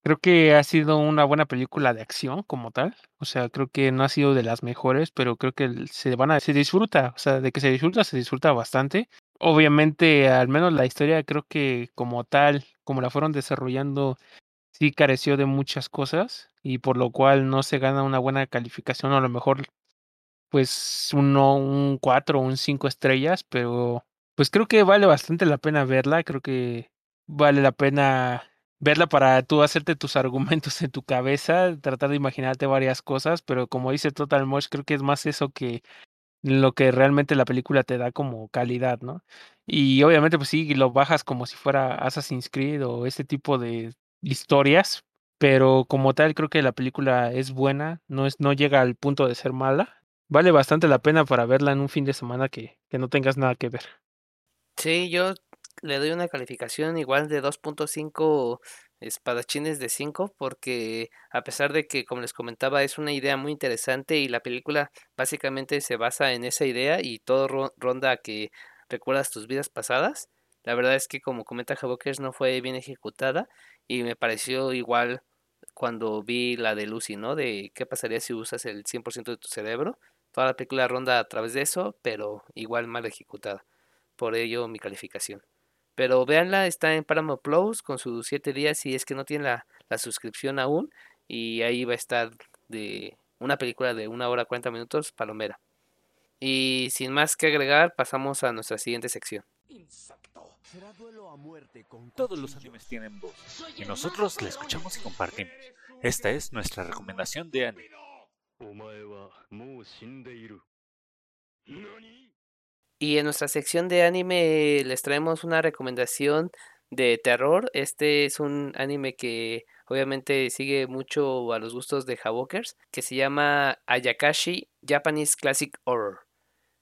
Creo que ha sido una buena película de acción como tal. O sea, creo que no ha sido de las mejores, pero creo que se van a se disfruta, o sea, de que se disfruta, se disfruta bastante. Obviamente, al menos la historia creo que como tal, como la fueron desarrollando, sí careció de muchas cosas y por lo cual no se gana una buena calificación, a lo mejor pues uno, un 4 o un 5 estrellas, pero pues creo que vale bastante la pena verla, creo que vale la pena verla para tú hacerte tus argumentos en tu cabeza, tratar de imaginarte varias cosas, pero como dice Total Mosh, creo que es más eso que lo que realmente la película te da como calidad, ¿no? Y obviamente, pues sí, lo bajas como si fuera Assassin's Creed o este tipo de historias, pero como tal creo que la película es buena, no, es, no llega al punto de ser mala. Vale bastante la pena para verla en un fin de semana que, que no tengas nada que ver. Sí, yo le doy una calificación igual de 2.5 espadachines de 5 porque a pesar de que como les comentaba es una idea muy interesante y la película básicamente se basa en esa idea y todo ronda que recuerdas tus vidas pasadas, la verdad es que como comenta Javokers no fue bien ejecutada y me pareció igual cuando vi la de Lucy, ¿no? De qué pasaría si usas el 100% de tu cerebro. Toda la película ronda a través de eso, pero igual mal ejecutada. Por ello mi calificación. Pero véanla, está en Paramount Plus con sus 7 días si es que no tienen la, la, suscripción aún. Y ahí va a estar de una película de 1 hora 40 minutos, Palomera. Y sin más que agregar, pasamos a nuestra siguiente sección. Todos los animes tienen voz y nosotros la escuchamos y compartimos. Esta es nuestra recomendación de anime. Y en nuestra sección de anime les traemos una recomendación de terror. Este es un anime que obviamente sigue mucho a los gustos de Havokers, que se llama Ayakashi Japanese Classic Horror.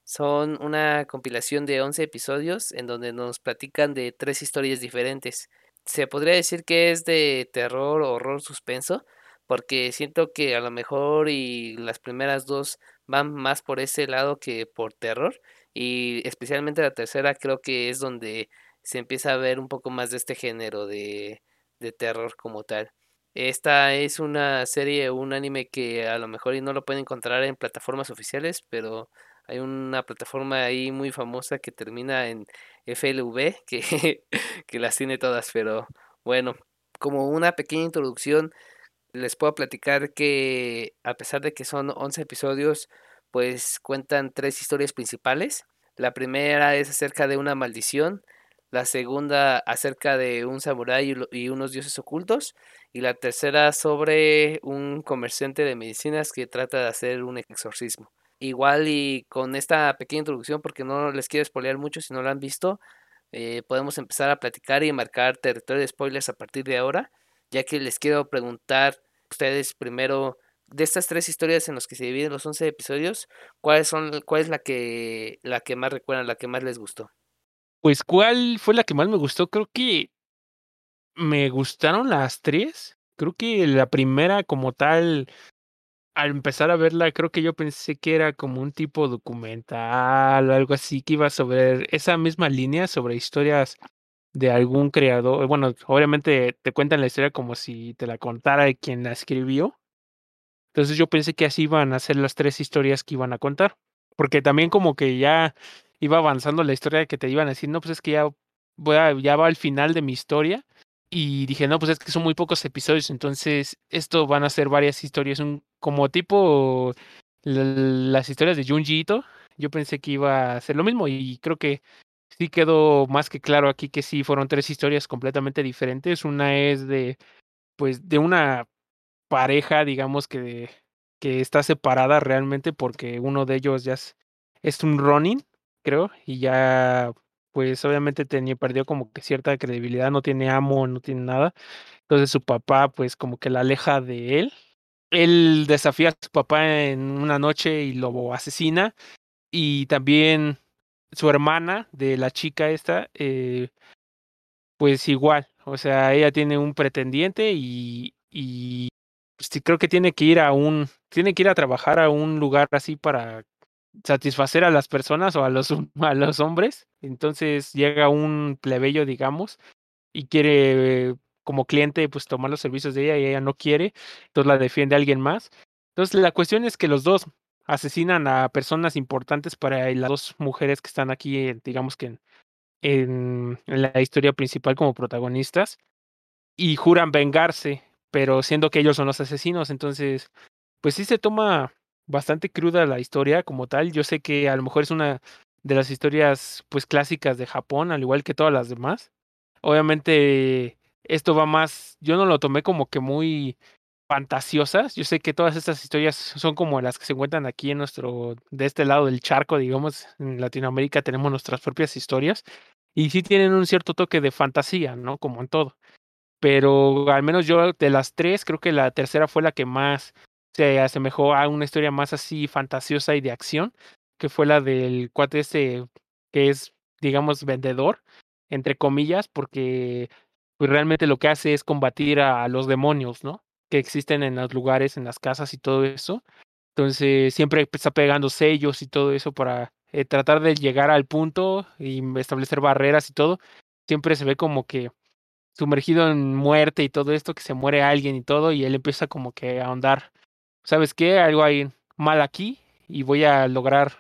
Son una compilación de 11 episodios en donde nos platican de tres historias diferentes. Se podría decir que es de terror, horror, suspenso, porque siento que a lo mejor y las primeras dos van más por ese lado que por terror y especialmente la tercera creo que es donde se empieza a ver un poco más de este género de, de terror como tal. Esta es una serie, un anime que a lo mejor y no lo pueden encontrar en plataformas oficiales, pero hay una plataforma ahí muy famosa que termina en FLV, que, que las tiene todas, pero bueno, como una pequeña introducción, les puedo platicar que a pesar de que son 11 episodios, pues cuentan tres historias principales. La primera es acerca de una maldición, la segunda acerca de un samurái y unos dioses ocultos, y la tercera sobre un comerciante de medicinas que trata de hacer un exorcismo. Igual y con esta pequeña introducción, porque no les quiero spoilear mucho si no lo han visto, eh, podemos empezar a platicar y marcar territorio de spoilers a partir de ahora, ya que les quiero preguntar ustedes primero de estas tres historias en las que se dividen los 11 episodios, ¿cuáles son, ¿cuál es la que, la que más recuerdan, la que más les gustó? Pues, ¿cuál fue la que más me gustó? Creo que me gustaron las tres. Creo que la primera como tal, al empezar a verla, creo que yo pensé que era como un tipo documental, algo así, que iba sobre esa misma línea, sobre historias de algún creador. Bueno, obviamente te cuentan la historia como si te la contara quien la escribió. Entonces yo pensé que así iban a ser las tres historias que iban a contar. Porque también como que ya iba avanzando la historia que te iban a decir, no, pues es que ya, voy a, ya va al final de mi historia. Y dije, no, pues es que son muy pocos episodios, entonces esto van a ser varias historias, un, como tipo las historias de Junji Ito. Yo pensé que iba a ser lo mismo y creo que sí quedó más que claro aquí que sí fueron tres historias completamente diferentes. Una es de, pues, de una pareja, digamos, que, que está separada realmente porque uno de ellos ya es, un Ronin, creo, y ya, pues obviamente tenía, perdió como que cierta credibilidad, no tiene amo, no tiene nada. Entonces su papá, pues como que la aleja de él. Él desafía a su papá en una noche y lo asesina. Y también su hermana de la chica esta, eh, pues igual, o sea, ella tiene un pretendiente y sí, creo que tiene que ir a un, tiene que ir a trabajar a un lugar así para satisfacer a las personas o a los, a los hombres. Entonces llega un plebeyo, digamos, y quiere como cliente pues tomar los servicios de ella y ella no quiere, entonces la defiende alguien más. Entonces la cuestión es que los dos asesinan a personas importantes para las dos mujeres que están aquí, digamos que en, en la historia principal como protagonistas, y juran vengarse pero siendo que ellos son los asesinos, entonces, pues sí se toma bastante cruda la historia como tal. Yo sé que a lo mejor es una de las historias pues clásicas de Japón, al igual que todas las demás. Obviamente esto va más, yo no lo tomé como que muy fantasiosas. Yo sé que todas estas historias son como las que se encuentran aquí en nuestro, de este lado del charco, digamos, en Latinoamérica tenemos nuestras propias historias y sí tienen un cierto toque de fantasía, ¿no? Como en todo pero al menos yo de las tres creo que la tercera fue la que más se asemejó a una historia más así fantasiosa y de acción, que fue la del cuate ese que es, digamos, vendedor, entre comillas, porque pues realmente lo que hace es combatir a, los demonios, ¿no? Que existen en los lugares, en las casas y todo eso. Entonces siempre está pegando sellos y todo eso para eh, tratar de llegar al punto y establecer barreras y todo. Siempre se ve como que sumergido en muerte y todo esto, que se muere alguien y todo, y él empieza como que a ahondar, ¿sabes qué? Algo hay mal aquí y voy a lograr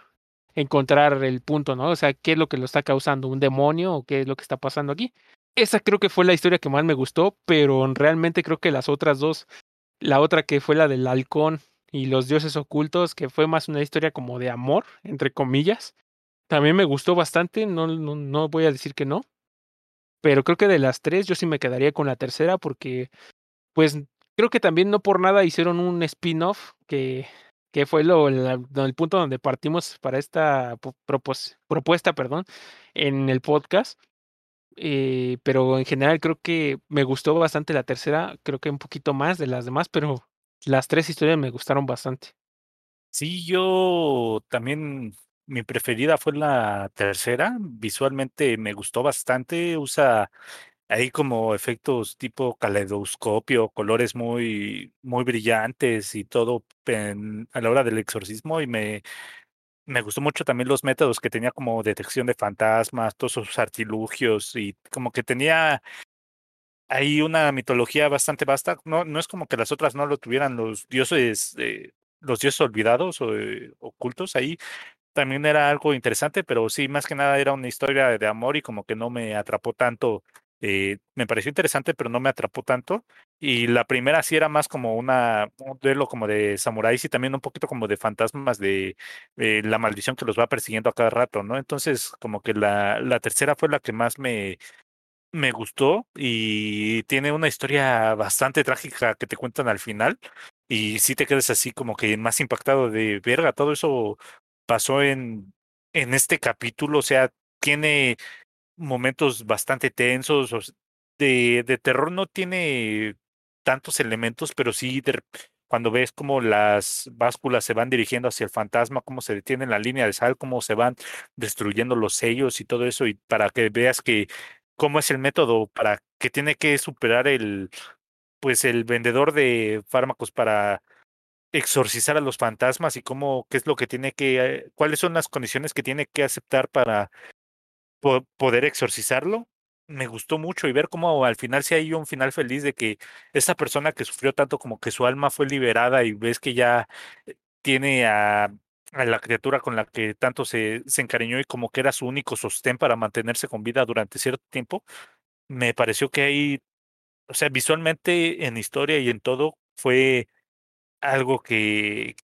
encontrar el punto, ¿no? O sea, ¿qué es lo que lo está causando? ¿Un demonio o qué es lo que está pasando aquí? Esa creo que fue la historia que más me gustó, pero realmente creo que las otras dos, la otra que fue la del halcón y los dioses ocultos, que fue más una historia como de amor, entre comillas, también me gustó bastante, no, no, no voy a decir que no, pero creo que de las tres yo sí me quedaría con la tercera porque, pues, creo que también no por nada hicieron un spin-off que, que fue lo, el punto donde partimos para esta propuesta, perdón, en el podcast. Eh, pero en general creo que me gustó bastante la tercera, creo que un poquito más de las demás, pero las tres historias me gustaron bastante. Sí, yo también mi preferida fue la tercera. Visualmente me gustó bastante. Usa ahí como efectos tipo caleidoscopio, colores muy, muy brillantes y todo en- a la hora del exorcismo. Y me, me gustó mucho también los métodos que tenía como detección de fantasmas, todos sus artilugios y como que tenía hay una mitología bastante vasta. No, no es como que las otras no lo tuvieran los dioses, eh, los dioses olvidados o eh, ocultos. Ahí también era algo interesante, pero sí, más que nada era una historia de amor y como que no me atrapó tanto. eh, me pareció interesante, pero no me atrapó tanto. Y la primera sí era más como una, un duelo como de samuráis y también un poquito como de fantasmas de eh, la maldición que los va persiguiendo a cada rato, ¿no? Entonces, como que la, la tercera fue la que más me, me gustó y tiene una historia bastante trágica que te cuentan al final y sí te quedas así como que más impactado de verga, todo eso pasó en, en este capítulo, o sea, tiene momentos bastante tensos, de, de terror no tiene tantos elementos, pero sí cuando ves cómo las básculas se van dirigiendo hacia el fantasma, cómo se detiene la línea de sal, cómo se van destruyendo los sellos y todo eso, y para que veas que cómo es el método para que tiene que superar el, pues el vendedor de fármacos para exorcizar a los fantasmas y cómo, qué es lo que tiene que, eh, cuáles son las condiciones que tiene que aceptar para po- poder exorcizarlo. Me gustó mucho y ver cómo al final sí hay un final feliz de que esa persona que sufrió tanto como que su alma fue liberada y ves que ya eh, tiene a, a la criatura con la que tanto se, se encariñó y como que era su único sostén para mantenerse con vida durante cierto tiempo. Me pareció que ahí, o sea, visualmente en historia y en todo fue algo que,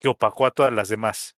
que opacó a todas las demás.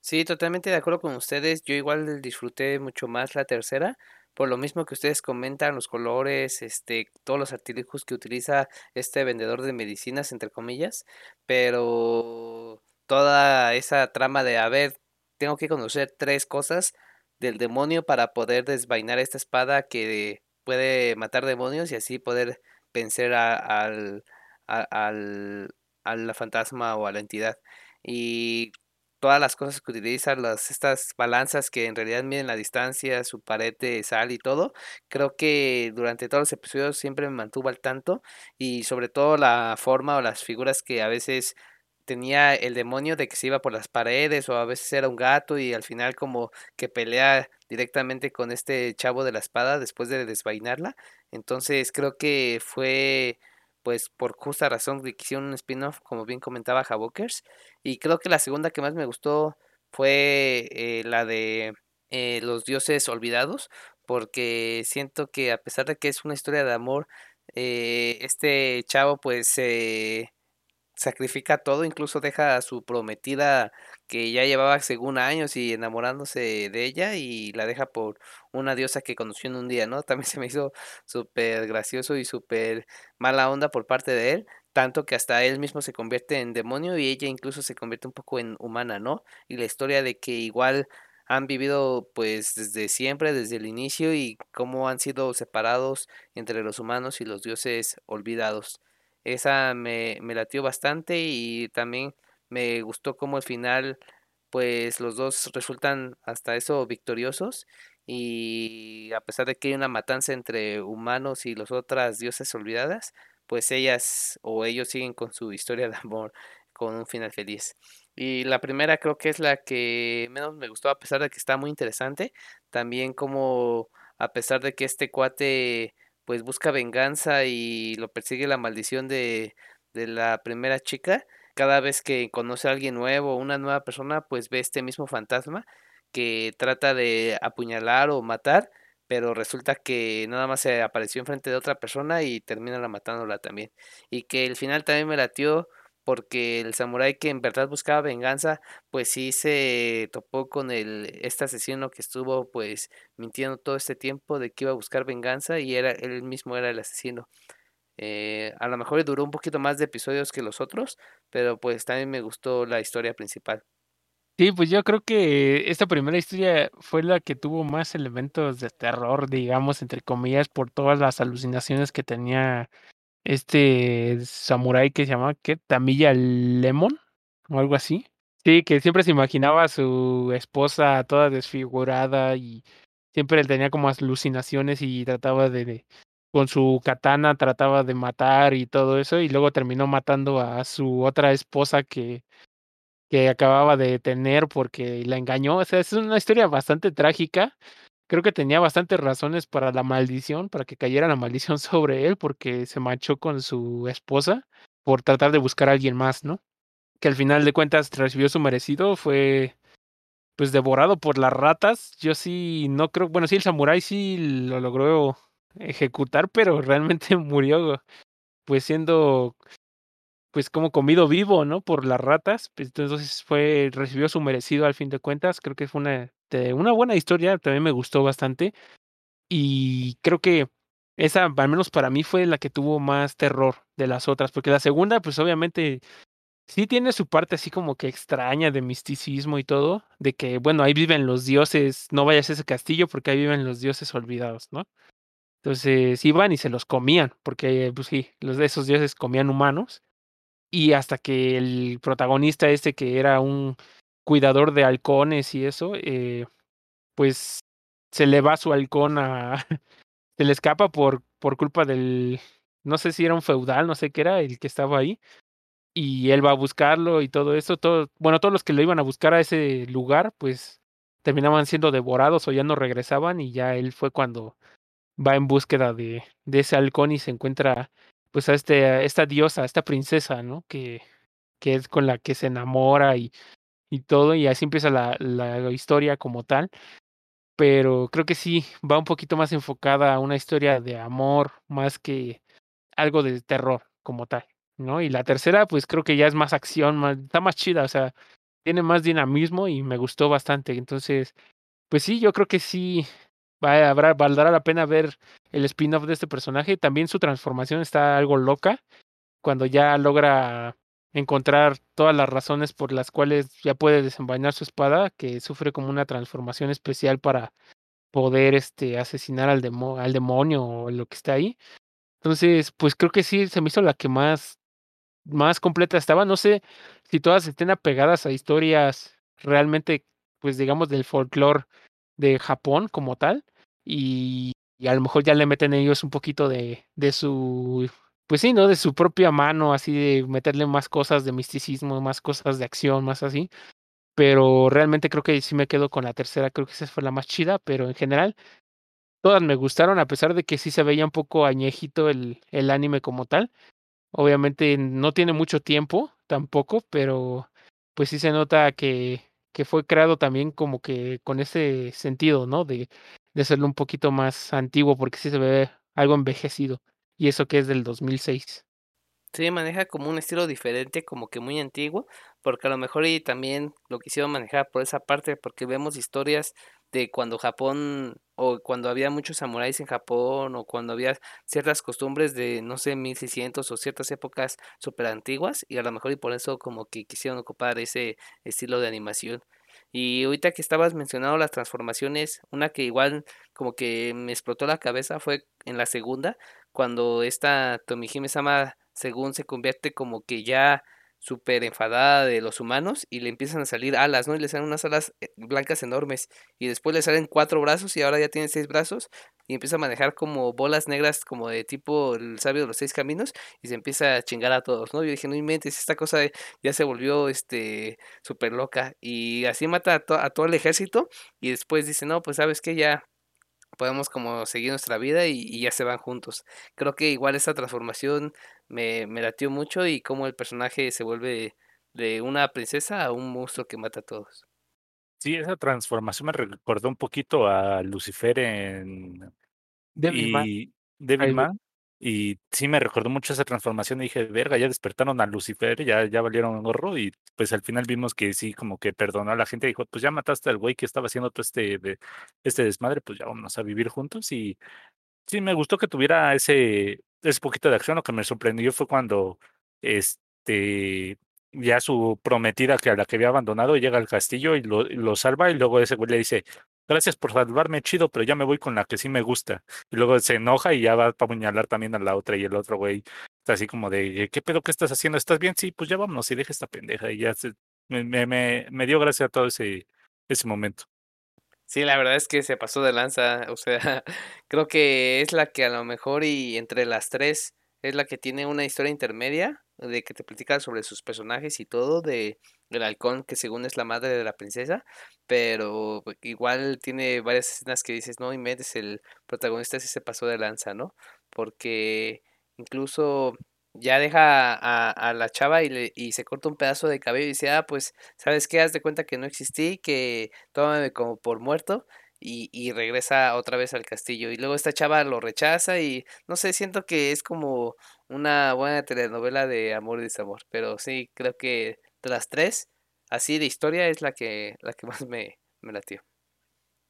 Sí, totalmente de acuerdo con ustedes. Yo igual disfruté mucho más la tercera, por lo mismo que ustedes comentan, los colores, este, todos los artilugios que utiliza este vendedor de medicinas, entre comillas, pero toda esa trama de, a ver, tengo que conocer tres cosas del demonio para poder desvainar esta espada que puede matar demonios y así poder vencer al, a- al, a la fantasma o a la entidad. Y todas las cosas que utilizan, las, estas balanzas que en realidad miden la distancia, su pared de sal y todo, creo que durante todos los episodios siempre me mantuvo al tanto y sobre todo la forma o las figuras que a veces tenía el demonio de que se iba por las paredes o a veces era un gato y al final como que pelea directamente con este chavo de la espada después de desvainarla. Entonces creo que fue pues por justa razón que hicieron un spin-off como bien comentaba Havokers y creo que la segunda que más me gustó fue eh, la de eh, los dioses olvidados, porque siento que a pesar de que es una historia de amor, eh, este chavo pues sacrifica todo, incluso deja a su prometida que ya llevaba según años y enamorándose de ella y la deja por una diosa que conoció en un día, ¿no? También se me hizo súper gracioso y súper mala onda por parte de él, tanto que hasta él mismo se convierte en demonio y ella incluso se convierte un poco en humana, ¿no? Y la historia de que igual han vivido pues desde siempre, desde el inicio y cómo han sido separados entre los humanos y los dioses olvidados. Esa me, me latió bastante y también me gustó como al final, pues los dos resultan hasta eso victoriosos y a pesar de que hay una matanza entre humanos y las otras diosas olvidadas, pues ellas o ellos siguen con su historia de amor con un final feliz. Y la primera creo que es la que menos me gustó a pesar de que está muy interesante. También como a pesar de que este cuate pues busca venganza y lo persigue la maldición de, de la primera chica. Cada vez que conoce a alguien nuevo, una nueva persona, pues ve este mismo fantasma que trata de apuñalar o matar, pero resulta que nada más se apareció enfrente de otra persona y termina la matándola también. Y que el final también me latió porque el samurái que en verdad buscaba venganza, pues sí se topó con el este asesino que estuvo pues mintiendo todo este tiempo de que iba a buscar venganza y era él mismo era el asesino. Eh, a lo mejor duró un poquito más de episodios que los otros, pero pues también me gustó la historia principal. Sí, pues yo creo que esta primera historia fue la que tuvo más elementos de terror, digamos, entre comillas, por todas las alucinaciones que tenía este samurái que se llamaba, ¿qué? Tamilla Lemon o algo así. Sí, que siempre se imaginaba a su esposa toda desfigurada y siempre él tenía como alucinaciones y trataba de, de- con su katana trataba de matar y todo eso y luego terminó matando a su otra esposa que que acababa de tener porque la engañó. O sea, es una historia bastante trágica. Creo que tenía bastantes razones para la maldición, para que cayera la maldición sobre él, porque se manchó con su esposa por tratar de buscar a alguien más, ¿no? Que al final de cuentas recibió su merecido, fue pues devorado por las ratas. Yo sí no creo, bueno, sí el samurái sí lo logró ejecutar, pero realmente murió pues siendo pues como comido vivo, ¿no? Por las ratas. Pues, entonces fue, recibió su merecido al fin de cuentas. Creo que fue una, de- una buena historia, también me gustó bastante. Y creo que esa, al menos para mí, fue la que tuvo más terror de las otras, porque la segunda, pues obviamente sí tiene su parte así como que extraña de misticismo y todo, de que, bueno, ahí viven los dioses, no vayas a ese castillo porque ahí viven los dioses olvidados, ¿no? Entonces iban y se los comían, porque pues sí, los de esos dioses comían humanos y hasta que el protagonista este que era un cuidador de halcones y eso, eh, pues se le va su halcón a... se le escapa por, por culpa del... No sé si era un feudal, no sé qué era, el que estaba ahí. Y él va a buscarlo y todo eso. Todo, bueno, todos los que lo iban a buscar a ese lugar, pues terminaban siendo devorados o ya no regresaban y ya él fue cuando va en búsqueda de, de ese halcón y se encuentra pues a este, esta diosa, esta princesa, ¿no? Que, que es con la que se enamora y, y todo, y así empieza la, la historia como tal. Pero creo que sí, va un poquito más enfocada a una historia de amor más que algo de terror como tal, ¿no? Y la tercera, pues creo que ya es más acción, más, está más chida, o sea, tiene más dinamismo y me gustó bastante. Entonces, pues sí, yo creo que sí, va, habrá, valdrá la pena ver el spin-off de este personaje. También su transformación está algo loca cuando ya logra encontrar todas las razones por las cuales ya puede desenvainar su espada, que sufre como una transformación especial para poder este asesinar al, demo al demonio o lo que está ahí. Entonces, pues creo que sí se me hizo la que más más completa estaba. No sé si todas estén apegadas a historias realmente, pues digamos, del folclore de Japón como tal. Y, y a lo mejor ya le meten ellos un poquito de, de su, pues sí, ¿no? De su propia mano, así de meterle más cosas de misticismo, más cosas de acción, más así. Pero realmente creo que sí me quedo con la tercera, creo que esa fue la más chida, pero en general todas me gustaron, a pesar de que sí se veía un poco añejito el, el anime como tal. Obviamente no tiene mucho tiempo tampoco, pero pues sí se nota que, que fue creado también como que con ese sentido, ¿no? De, de serlo un poquito más antiguo, porque sí se ve algo envejecido. Y eso que es del 2006. Sí, maneja como un estilo diferente, como que muy antiguo, porque a lo mejor y también lo quisieron manejar por esa parte, porque vemos historias de cuando Japón, o cuando había muchos samuráis en Japón, o cuando había ciertas costumbres de, no sé, 1600 o ciertas épocas súper antiguas, y a lo mejor y por eso como que quisieron ocupar ese estilo de animación. Y ahorita que estabas mencionando las transformaciones, una que igual como que me explotó la cabeza fue en la segunda, cuando esta Tomihime-sama según se convierte como que ya súper enfadada de los humanos y le empiezan a salir alas, ¿no? Y le salen unas alas eh, blancas enormes y después le salen cuatro brazos y ahora ya tiene seis brazos y empieza a manejar como bolas negras como de tipo el sabio de los seis caminos y se empieza a chingar a todos, ¿no? Yo dije, no inventes, esta cosa ya se volvió este súper loca y así mata a, a todo el ejército y después dice, no, pues sabes que ya podemos como seguir nuestra vida y, y, ya se van juntos. Creo que igual esa transformación me, me latió mucho y cómo el personaje se vuelve de una princesa a un monstruo que mata a todos. Sí, esa transformación me recordó un poquito a Lucifer en Devilman. Devilman. Y sí me recordó mucho esa transformación dije, verga, ya despertaron a Lucifer, ya, ya valieron gorro. Y pues al final vimos que sí, como que perdonó a la gente. Dijo, pues ya mataste al güey que estaba haciendo todo este, este desmadre, pues ya vamos a vivir juntos. Y sí, me gustó que tuviera ese, ese poquito de acción. Lo que me sorprendió fue cuando este ya su prometida que a la que había abandonado llega al castillo y lo, lo salva y luego ese güey le dice, gracias por salvarme, chido, pero ya me voy con la que sí me gusta. Y luego se enoja y ya va para apuñalar también a la otra y el otro güey está así como de, ¿qué pedo que estás haciendo? ¿Estás bien? Sí, pues ya vámonos y deja esta pendeja y ya se, me, me, me, dio gracia todo ese, ese momento. Sí, la verdad es que se pasó de lanza, o sea, creo que es la que a lo mejor y entre las tres es la que tiene una historia intermedia de que te platica sobre sus personajes y todo de el halcón que según es la madre de la princesa, pero igual tiene varias escenas que dices, no inventes, el protagonista sí se pasó de lanza, ¿no? Porque incluso ya deja a, a la chava y, le, y se corta un pedazo de cabello y dice, ah, pues, ¿sabes qué? Haz de cuenta que no existí, que tómame como por muerto. Y, y regresa otra vez al castillo. Y luego esta chava lo rechaza y no sé, siento que es como una buena telenovela de amor y desamor. Pero sí, creo que de las tres, así de historia, es la que, la que más me, me latió.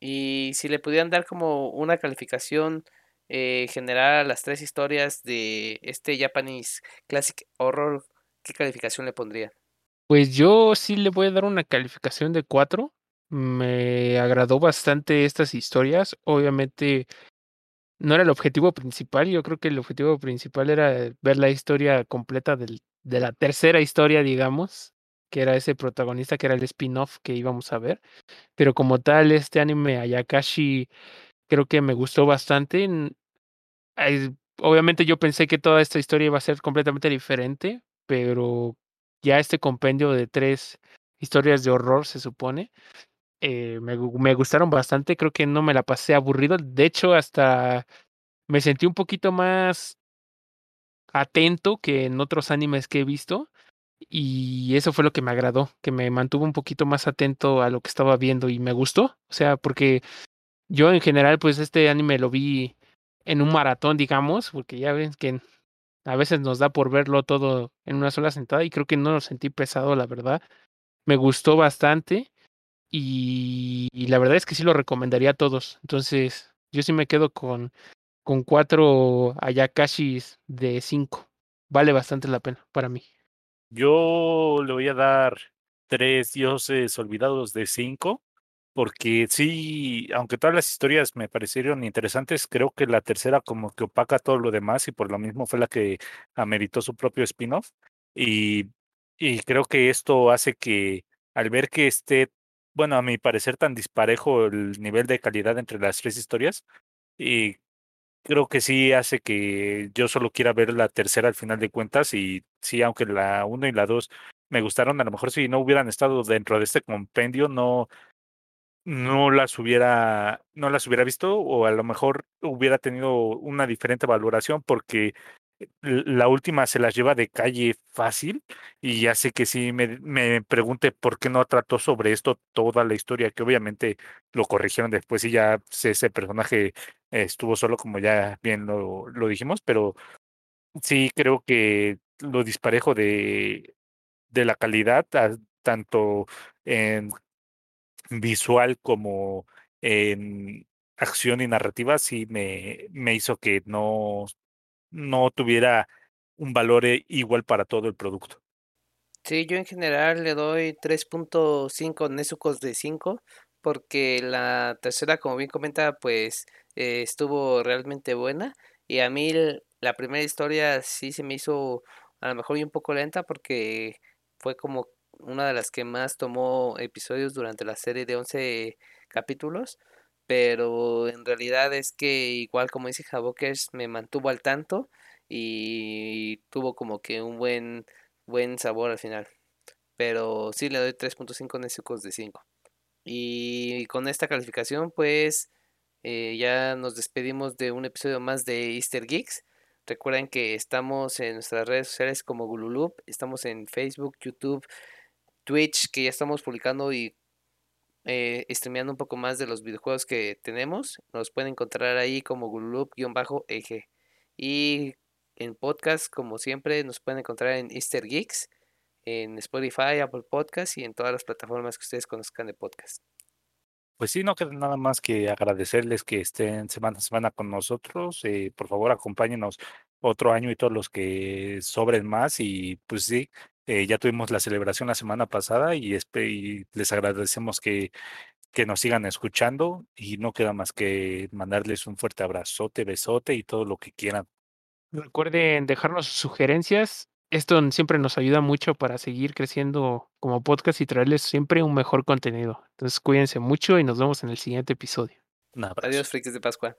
Y si le pudieran dar como una calificación eh, general a las tres historias de este Japanese Classic Horror, ¿qué calificación le pondrían? Pues yo sí le voy a dar una calificación de 4. Me agradó bastante estas historias. Obviamente no era el objetivo principal. Yo creo que el objetivo principal era ver la historia completa de la tercera historia, digamos, que era ese protagonista, que era el spin-off que íbamos a ver. Pero como tal, este anime Ayakashi creo que me gustó bastante. Obviamente yo pensé que toda esta historia iba a ser completamente diferente, pero ya este compendio de tres historias de horror, se supone, eh, me, me, gustaron bastante, creo que no me la pasé aburrido, de hecho hasta me sentí un poquito más atento que en otros animes que he visto y eso fue lo que me agradó, que me mantuvo un poquito más atento a lo que estaba viendo y me gustó, o sea, porque yo en general pues este anime lo vi en un maratón, digamos, porque ya ven que a veces nos da por verlo todo en una sola sentada y creo que no lo sentí pesado, la verdad. Me gustó bastante y, la verdad es que sí lo recomendaría a todos. Entonces, yo sí me quedo con, con cuatro Ayakashis de cinco. Vale bastante la pena para mí. Yo le voy a dar tres dioses olvidados de cinco porque sí, aunque todas las historias me parecieron interesantes, creo que la tercera como que opaca todo lo demás y por lo mismo fue la que ameritó su propio spin-off. Y, y creo que esto hace que al ver que esté, bueno, a mi parecer tan disparejo el nivel de calidad entre las tres historias, y creo que sí hace que yo solo quiera ver la tercera al final de cuentas y sí, aunque la uno y la dos me gustaron, a lo mejor si no hubieran estado dentro de este compendio, no, no las hubiera, no las hubiera visto o a lo mejor hubiera tenido una diferente valoración porque la última se las lleva de calle fácil y hace que sí me, me pregunte por qué no trató sobre esto toda la historia, que obviamente lo corrigieron después y ya ese personaje estuvo solo como ya bien lo, lo dijimos, pero sí creo que lo disparejo de, de la calidad, tanto en visual como en acción y narrativa sí me, me hizo que no, no tuviera un valor eh, igual para todo el producto. Sí, yo en general le doy 3.5 Nezucos de 5 porque la tercera, como bien comenta, pues eh, estuvo realmente buena y a mí la primera historia sí se me hizo a lo mejor un poco lenta porque fue como una de las que más tomó episodios durante la serie de 11 capítulos, pero en realidad es que igual como dice Javokers me mantuvo al tanto y tuvo como que un buen buen sabor al final. Pero sí le doy 3.5 Nezucos de 5. Y con esta calificación pues eh, ya nos despedimos de un episodio más de Easter Geeks. Recuerden que estamos en nuestras redes sociales como Gululup, estamos en Facebook, YouTube, Twitch, que ya estamos publicando y eh, streameando un poco más de los videojuegos que tenemos. Nos pueden encontrar ahí como Gulup-eje. Y en podcast, como siempre, nos pueden encontrar en Easter Geeks, en Spotify, Apple Podcast y en todas las plataformas que ustedes conozcan de podcast. Pues sí, no queda nada más que agradecerles que estén semana a semana con nosotros. Eh, por favor, acompáñenos otro año y todos los que sobren más. Y pues sí, eh, ya tuvimos la celebración la semana pasada y, y les agradecemos que, que nos sigan escuchando y no queda más que mandarles un fuerte abrazote, besote y todo lo que quieran. Recuerden dejarnos sus sugerencias Esto siempre nos ayuda mucho para seguir creciendo como podcast y traerles siempre un mejor contenido. Entonces cuídense mucho y nos vemos en el siguiente episodio. Adiós, frikis de Pascua.